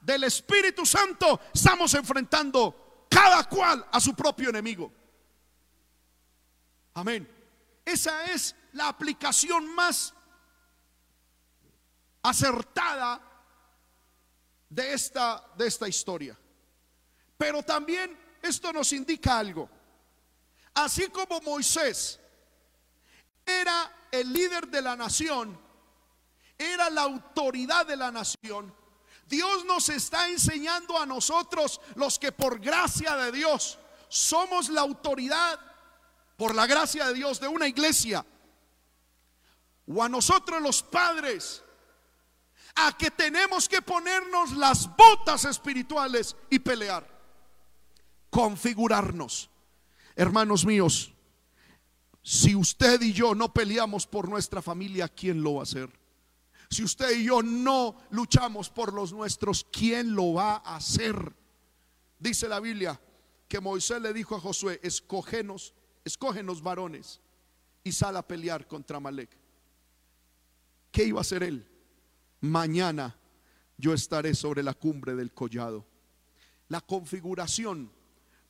del Espíritu Santo, estamos enfrentando cada cual a su propio enemigo. Amén. Esa es la aplicación más acertada de esta, de esta historia. Pero también esto nos indica algo. Así como Moisés era el líder de la nación, era la autoridad de la nación, Dios nos está enseñando a nosotros, los que por gracia de Dios somos la autoridad, por la gracia de Dios, de una iglesia, o a nosotros los padres, a que tenemos que ponernos las botas espirituales y pelear, configurarnos. Hermanos míos, si usted y yo no peleamos por nuestra familia, ¿quién lo va a hacer? Si usted y yo no luchamos por los nuestros, ¿quién lo va a hacer? Dice la Biblia que Moisés le dijo a Josué, escógenos, escógenos varones y sal a pelear contra Malek. ¿Qué iba a hacer él? Mañana yo estaré sobre la cumbre del collado. La configuración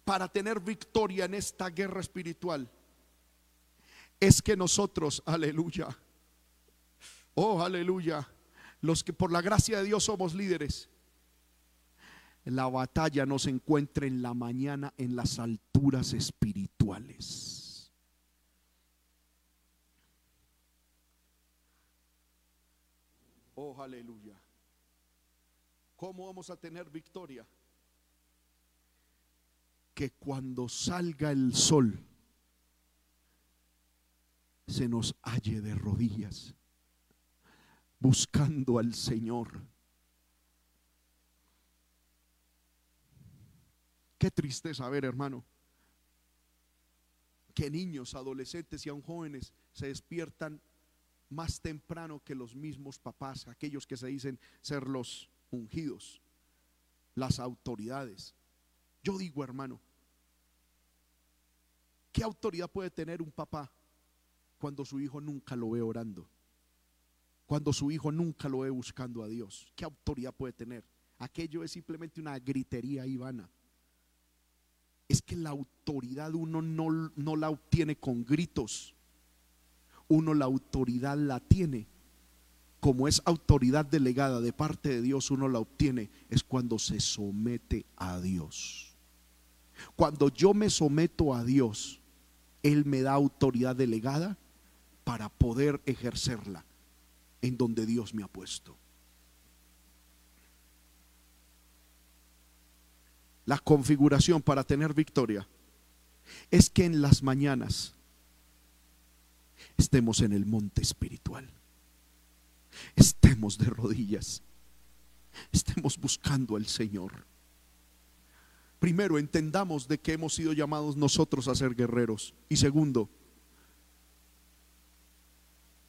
para tener victoria en esta guerra espiritual es que nosotros, aleluya, oh aleluya, los que por la gracia de Dios somos líderes, la batalla nos encuentre en la mañana en las alturas espirituales. Oh, aleluya. ¿Cómo vamos a tener victoria? Que cuando salga el sol se nos halle de rodillas buscando al Señor. Qué tristeza ver, hermano, que niños, adolescentes y aún jóvenes se despiertan más temprano que los mismos papás, aquellos que se dicen ser los ungidos, las autoridades. Yo digo, hermano, ¿qué autoridad puede tener un papá cuando su hijo nunca lo ve orando? Cuando su hijo nunca lo ve buscando a Dios. ¿Qué autoridad puede tener? Aquello es simplemente una gritería ivana. Es que la autoridad uno no, no la obtiene con gritos uno la autoridad la tiene. Como es autoridad delegada de parte de Dios, uno la obtiene, es cuando se somete a Dios. Cuando yo me someto a Dios, Él me da autoridad delegada para poder ejercerla en donde Dios me ha puesto. La configuración para tener victoria es que en las mañanas estemos en el monte espiritual. Estemos de rodillas. Estemos buscando al Señor. Primero, entendamos de que hemos sido llamados nosotros a ser guerreros. Y segundo,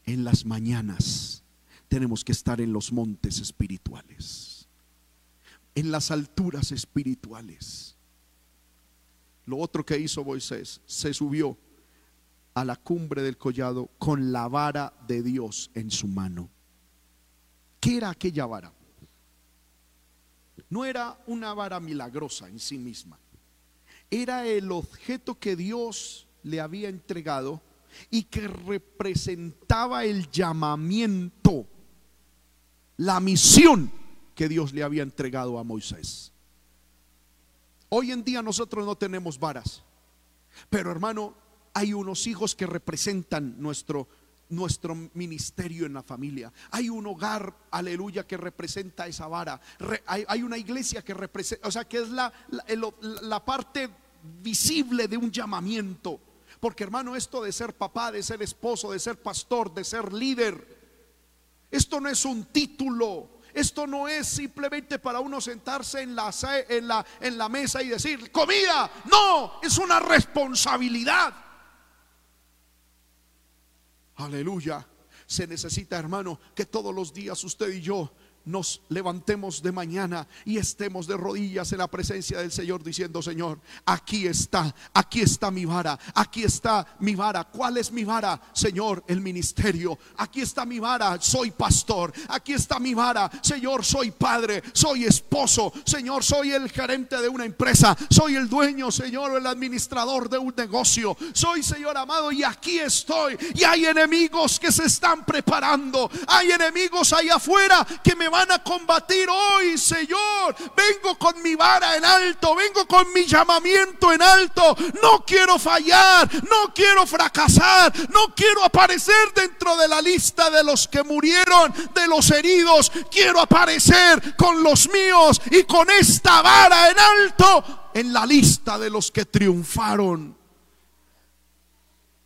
en las mañanas tenemos que estar en los montes espirituales, en las alturas espirituales. Lo otro que hizo Moisés, se subió a la cumbre del collado con la vara de Dios en su mano. ¿Qué era aquella vara? No era una vara milagrosa en sí misma. Era el objeto que Dios le había entregado y que representaba el llamamiento, la misión que Dios le había entregado a Moisés. Hoy en día nosotros no tenemos varas, pero hermano, hay unos hijos que representan nuestro nuestro ministerio en la familia. Hay un hogar, aleluya, que representa esa vara. hay, una iglesia que representa, o sea, que es la, la parte visible de un llamamiento. Porque hermano, esto de ser papá, de ser esposo, de ser pastor, de ser líder, esto no es un título. Esto no es simplemente para uno sentarse en la, en la, en la mesa y decir, comida. No, es una responsabilidad. Aleluya. Se necesita, hermano, que todos los días usted y yo nos levantemos de mañana y estemos de rodillas en la presencia del Señor diciendo, Señor, aquí está, aquí está mi vara, aquí está mi vara. ¿Cuál es mi vara? Señor, el ministerio. Aquí está mi vara, soy pastor. Aquí está mi vara, Señor, soy padre, soy esposo. Señor, soy el gerente de una empresa, soy el dueño, Señor, el administrador de un negocio. Soy, Señor amado, y aquí estoy. Y hay enemigos que se están preparando. Hay enemigos ahí afuera que me van a combatir hoy, Señor. Vengo con mi vara en alto, vengo con mi llamamiento en alto. No quiero fallar, no quiero fracasar, no quiero aparecer dentro de la lista de los que murieron, de los heridos. Quiero aparecer con los míos y con esta vara en alto en la lista de los que triunfaron.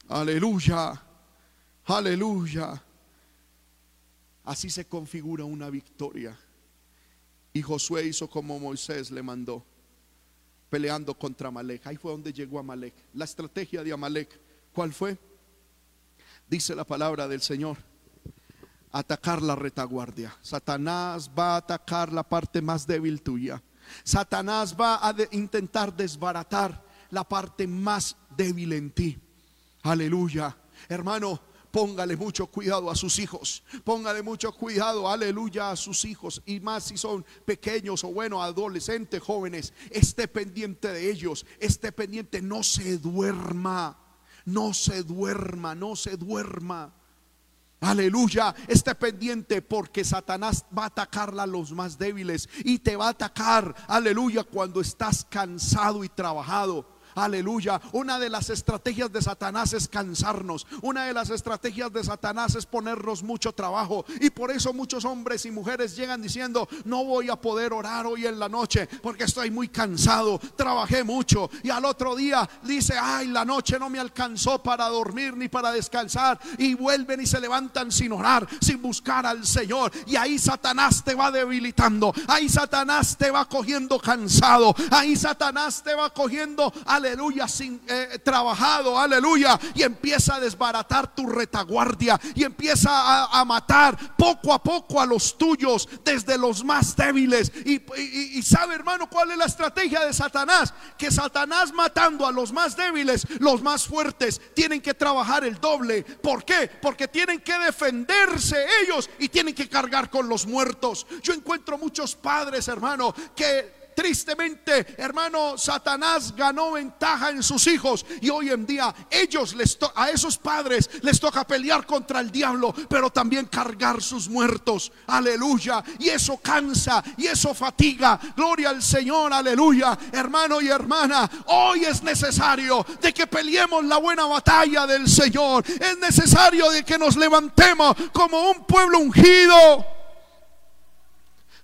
Aleluya, aleluya. Así se configura una victoria. Y Josué hizo como Moisés le mandó, peleando contra Amalek. Ahí fue donde llegó Amalek. La estrategia de Amalek, ¿cuál fue? Dice la palabra del Señor. Atacar la retaguardia. Satanás va a atacar la parte más débil tuya. Satanás va a intentar desbaratar la parte más débil en ti. Aleluya. Hermano, póngale mucho cuidado a sus hijos, póngale mucho cuidado, aleluya, a sus hijos, y más si son pequeños o bueno, adolescentes, jóvenes, esté pendiente de ellos, esté pendiente, no se duerma, no se duerma, no se duerma. Aleluya, esté pendiente porque Satanás va a atacar a los más débiles y te va a atacar, aleluya, cuando estás cansado y trabajado. Aleluya. Una de las estrategias de Satanás es cansarnos. Una de las estrategias de Satanás es ponernos mucho trabajo. Y por eso muchos hombres y mujeres llegan diciendo, no voy a poder orar hoy en la noche porque estoy muy cansado. Trabajé mucho. Y al otro día dice, ay, la noche no me alcanzó para dormir ni para descansar. Y vuelven y se levantan sin orar, sin buscar al Señor. Y ahí Satanás te va debilitando. Ahí Satanás te va cogiendo cansado. Ahí Satanás te va cogiendo, aleluya aleluya, sin eh, trabajado, aleluya, y empieza a desbaratar tu retaguardia y empieza a, matar poco a poco a los tuyos, desde los más débiles. Y, y sabe, hermano, cuál es la estrategia de Satanás? Que Satanás matando a los más débiles, los más fuertes, tienen que trabajar el doble. ¿Por qué? Porque tienen que defenderse ellos y tienen que cargar con los muertos. Yo encuentro muchos padres, hermano, que Tristemente, hermano, Satanás ganó ventaja en sus hijos y hoy en día ellos les a esos padres les toca pelear contra el diablo, pero también cargar sus muertos. Aleluya. Y eso cansa y eso fatiga. Gloria al Señor. Aleluya. Hermano y hermana, hoy es necesario de que peleemos la buena batalla del Señor. Es necesario de que nos levantemos como un pueblo ungido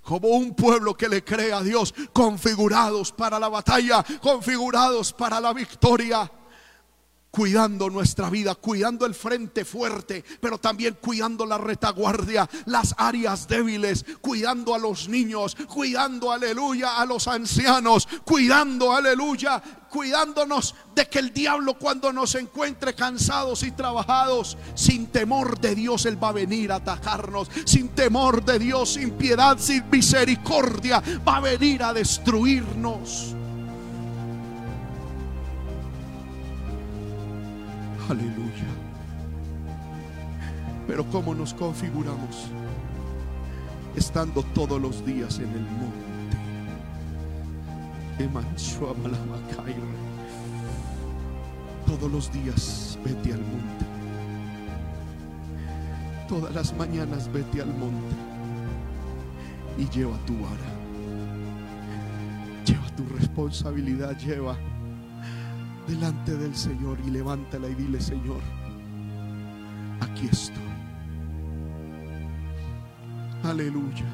como un pueblo que le cree a Dios, configurados para la batalla, configurados para la victoria cuidando nuestra vida, cuidando el frente fuerte, pero también cuidando la retaguardia, las áreas débiles, cuidando a los niños, cuidando, aleluya, a los ancianos, cuidando, aleluya, cuidándonos de que el diablo cuando nos encuentre cansados y trabajados, sin temor de Dios, Él va a venir a atacarnos, sin temor de Dios, sin piedad, sin misericordia, va a venir a destruirnos. Aleluya. Pero ¿cómo nos configuramos? Estando todos los días en el monte. Todos los días vete al monte. Todas las mañanas vete al monte y lleva tu vara. Lleva tu responsabilidad, lleva delante del Señor y levántala y dile, Señor, aquí estoy. Aleluya.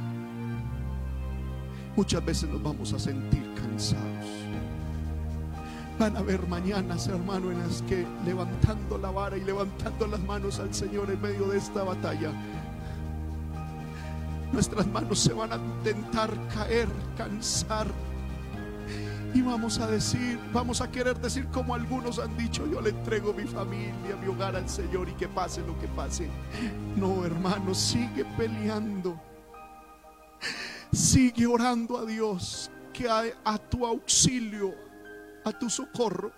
Muchas veces nos vamos a sentir cansados. Van a haber mañanas, hermano, en las que levantando la vara y levantando las manos al Señor en medio de esta batalla, nuestras manos se van a intentar caer, cansar. Y vamos a decir, vamos a querer decir como algunos han dicho, yo le entrego mi familia, mi hogar al Señor y que pase lo que pase. No, hermano, sigue peleando. Sigue orando a Dios que a, a tu auxilio, a tu socorro,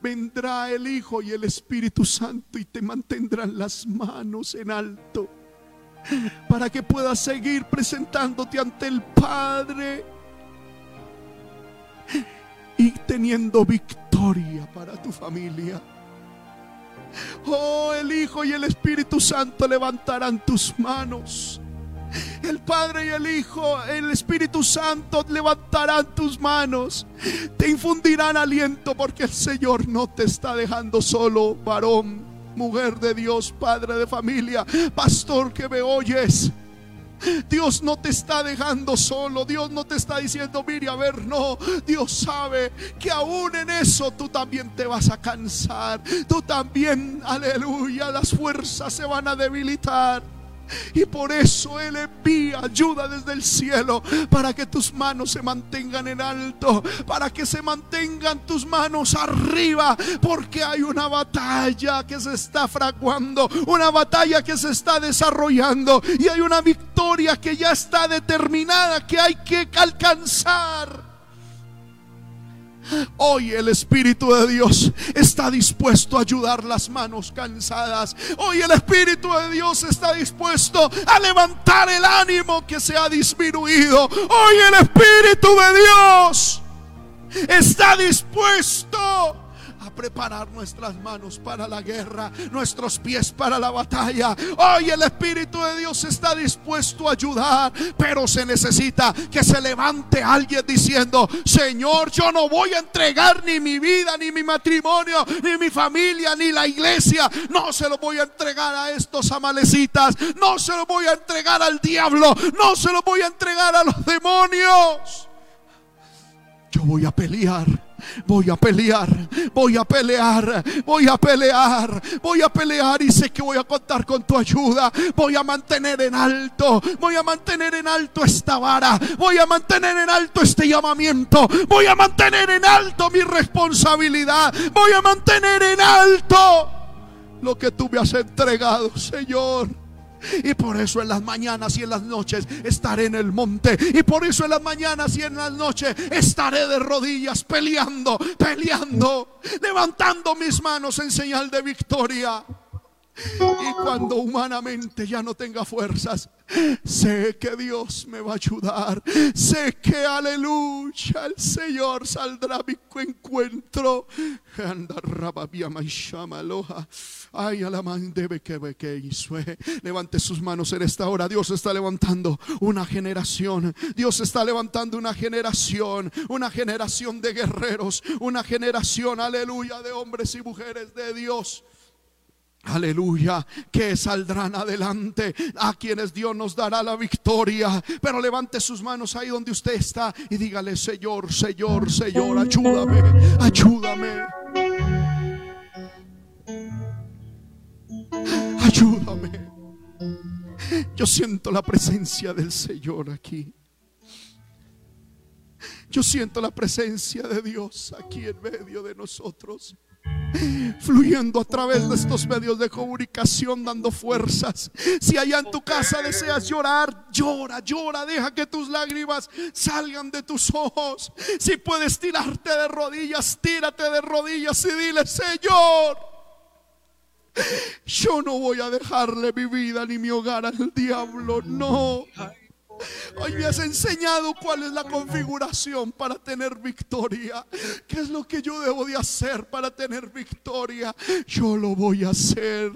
vendrá el Hijo y el Espíritu Santo y te mantendrán las manos en alto para que puedas seguir presentándote ante el Padre y teniendo victoria para tu familia. Oh, el Hijo y el Espíritu Santo levantarán tus manos. El Padre y el Hijo, el Espíritu Santo levantarán tus manos. Te infundirán aliento porque el Señor no te está dejando solo, varón, mujer de Dios, padre de familia, pastor que me oyes. Dios no te está dejando solo. Dios no te está diciendo, mire, a ver, no. Dios sabe que aún en eso tú también te vas a cansar. Tú también, aleluya, las fuerzas se van a debilitar. Y por eso Él envía ayuda desde el cielo para que tus manos se mantengan en alto, para que se mantengan tus manos arriba, porque hay una batalla que se está fraguando, una batalla que se está desarrollando y hay una victoria que ya está determinada que hay que alcanzar. Hoy el Espíritu de Dios está dispuesto a ayudar las manos cansadas. Hoy el Espíritu de Dios está dispuesto a levantar el ánimo que se ha disminuido. Hoy el Espíritu de Dios está dispuesto preparar nuestras manos para la guerra, nuestros pies para la batalla. Hoy el Espíritu de Dios está dispuesto a ayudar, pero se necesita que se levante alguien diciendo, Señor, yo no voy a entregar ni mi vida, ni mi matrimonio, ni mi familia, ni la iglesia. No se lo voy a entregar a estos amalecitas, no se lo voy a entregar al diablo, no se lo voy a entregar a los demonios. Yo voy a pelear Voy a pelear, voy a pelear, voy a pelear, voy a pelear y sé que voy a contar con tu ayuda. Voy a mantener en alto, voy a mantener en alto esta vara, voy a mantener en alto este llamamiento, voy a mantener en alto mi responsabilidad, voy a mantener en alto lo que tú me has entregado, Señor. Y por eso en las mañanas y en las noches estaré en el monte. Y por eso en las mañanas y en las noches estaré de rodillas peleando, peleando, levantando mis manos en señal de victoria. Y cuando humanamente ya no tenga fuerzas, sé que Dios me va a ayudar. Sé que, aleluya, el Señor saldrá a mi encuentro. Ay, debe que Levante sus manos en esta hora. Dios está levantando una generación. Dios está levantando una generación. Una generación de guerreros. Una generación, aleluya, de hombres y mujeres de Dios Aleluya, que saldrán adelante a quienes Dios nos dará la victoria. Pero levante sus manos ahí donde usted está y dígale, Señor, Señor, Señor, ayúdame, ayúdame. Ayúdame. Yo siento la presencia del Señor aquí. Yo siento la presencia de Dios aquí en medio de nosotros fluyendo a través de estos medios de comunicación, dando fuerzas. Si allá en tu casa deseas llorar, llora, llora, deja que tus lágrimas salgan de tus ojos. Si puedes tirarte de rodillas, tírate de rodillas y dile, Señor. Yo no voy a dejarle mi vida ni mi hogar al diablo, no. Hoy me has enseñado cuál es la configuración para tener victoria. ¿Qué es lo que yo debo de hacer para tener victoria? Yo lo voy a hacer.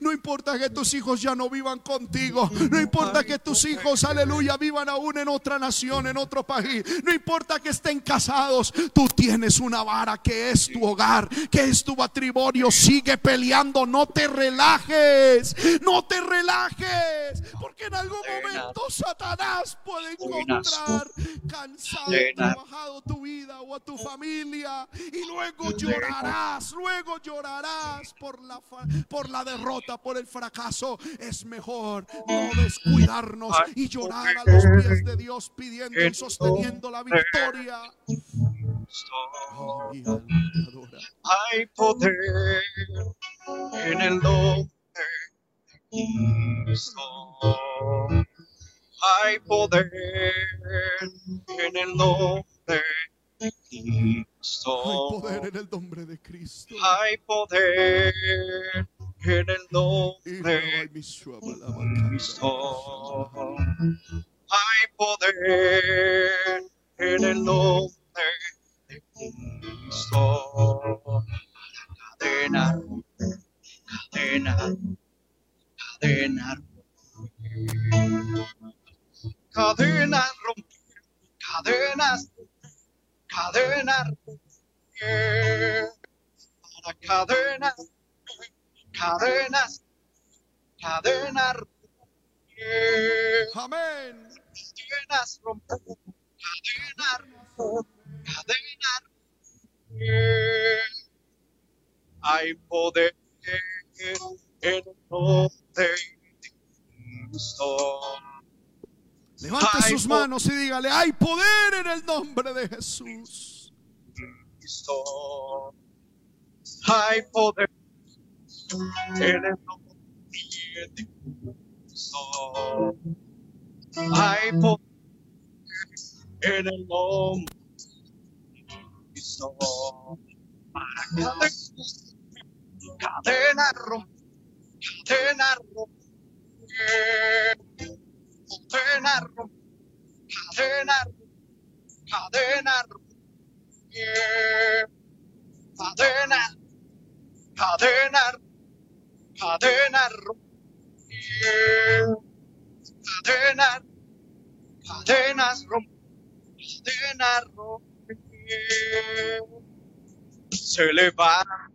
No importa que tus hijos ya no vivan contigo. No importa que tus hijos, aleluya, vivan aún en otra nación, en otro país. No importa que estén casados. Tú tienes una vara que es tu hogar, que es tu matrimonio. Sigue peleando. No te relajes. No te relajes. Porque en algún momento Satanás puede encontrar cansado, trabajado tu vida o a tu familia. Y luego llorarás. Luego llorarás por la, por la derrota, por el fracaso, es mejor no descuidarnos y llorar a los pies de Dios pidiendo y sosteniendo la victoria. Hay poder en el nombre de Cristo. Hay poder en el nombre de Cristo. Hay poder en el nombre de Cristo. Hay poder en el nombre de Cristo. Hay poder en el nombre de Cristo. Cadena, cadena, cadena. Cadenas romper, cadenas, cadenas romper, para cadenas cadenas, cadenas, amén, cadenas romper, cadenas, cadenas, hay poder en el nombre de Cristo. Levante sus manos y dígale, hay poder en el nombre de Jesús. Cristo. Hay poder en el nombre de Cristo. Hay poder en el nombre de Cristo. Para cadena, cadena romper, cadena romper, cadena romper, cadena cadena romper, cadena, cadena cadenas romper, cadenas, romper. Se levanta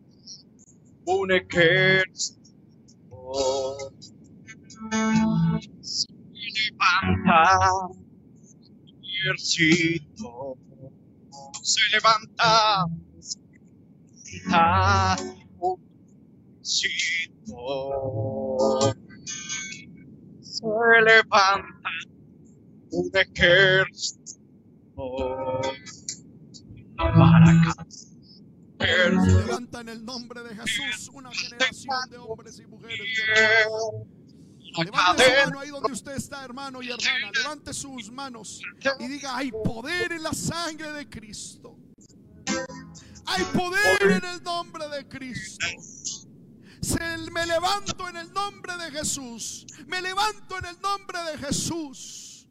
un ejército, se levanta un ejército, se levanta, se levanta un se levanta un ejército para se levanta en el nombre de Jesús una generación de hombres y mujeres. Levante su mano ahí donde usted está, hermano y hermana. Levante sus manos y diga, hay poder en la sangre de Cristo. Hay poder en el nombre de Cristo me levanto en el nombre de Jesús. Me levanto en el nombre de Jesús.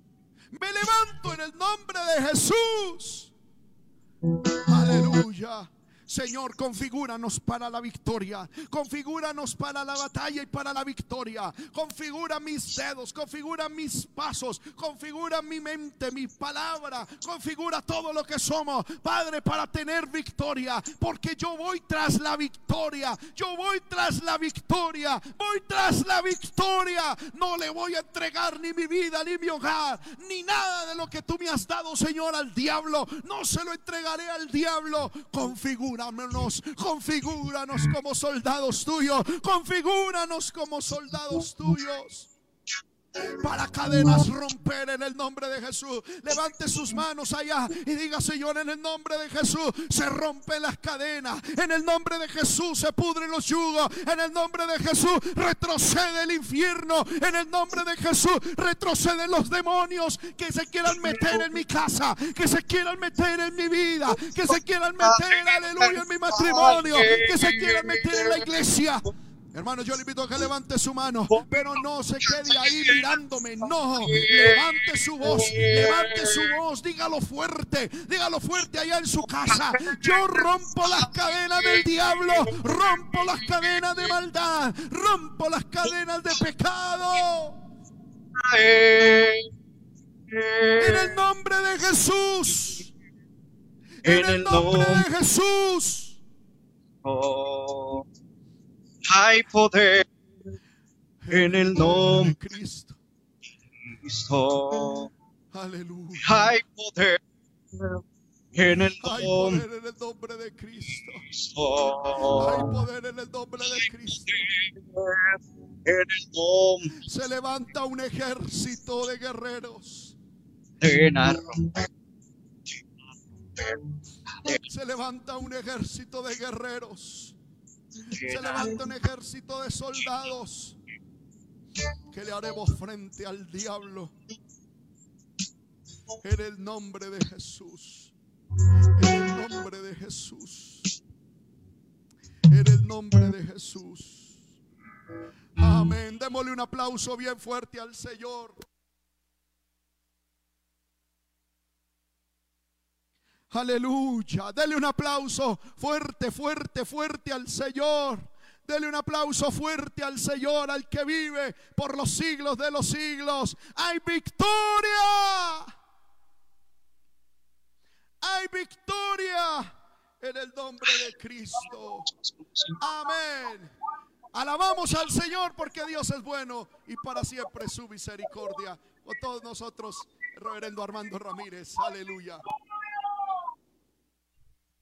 Me levanto en el nombre de Jesús. Aleluya. Señor, configúranos para la victoria. Configúranos para la batalla y para la victoria. Configura mis dedos, configura mis pasos, configura mi mente, mi palabra, configura todo lo que somos, Padre, para tener victoria. Porque yo voy tras la victoria. Yo voy tras la victoria. Voy tras la victoria. No le voy a entregar ni mi vida, ni mi hogar, ni nada de lo que tú me has dado, Señor, al diablo. No se lo entregaré al diablo. Configura configúranos como soldados tuyos, configúranos como soldados tuyos. Para cadenas romper en el nombre de Jesús. Levante sus manos allá y diga, Señor, en el nombre de Jesús se rompen las cadenas. En el nombre de Jesús se pudren los yugos. En el nombre de Jesús retrocede el infierno. En el nombre de Jesús retroceden los demonios que se quieran meter en mi casa, que se quieran meter en mi vida, que se quieran meter, aleluya, en mi matrimonio, que se quieran meter en la iglesia. Hermano, yo le invito a que levante su mano, pero no se quede ahí mirándome. No, levante su voz, levante su voz, dígalo fuerte, dígalo fuerte allá en su casa. Yo rompo las cadenas del diablo, rompo las cadenas de maldad, rompo las cadenas de pecado. En el nombre de Jesús. En el nombre de Jesús. Oh, hay poder en el nombre de Cristo. Cristo. Aleluya. Hay poder en el Hay nombre poder en el nombre de Cristo. de Hay Cristo. poder en el nombre de Cristo. En el nombre Se levanta un ejército de guerreros. de. Se levanta un ejército de guerreros. Se levanta un ejército de soldados que le haremos frente al diablo. En el nombre de Jesús. En el nombre de Jesús. En el nombre de Jesús. Amén. Démosle un aplauso bien fuerte al Señor. Aleluya. Dele un aplauso fuerte, fuerte, fuerte al Señor. Dele un aplauso fuerte al Señor, al que vive por los siglos de los siglos. ¡Hay victoria! ¡Hay victoria! En el nombre de Cristo. Amén. Alabamos al Señor porque Dios es bueno y para siempre su misericordia. Con todos nosotros, reverendo Armando Ramírez. Aleluya.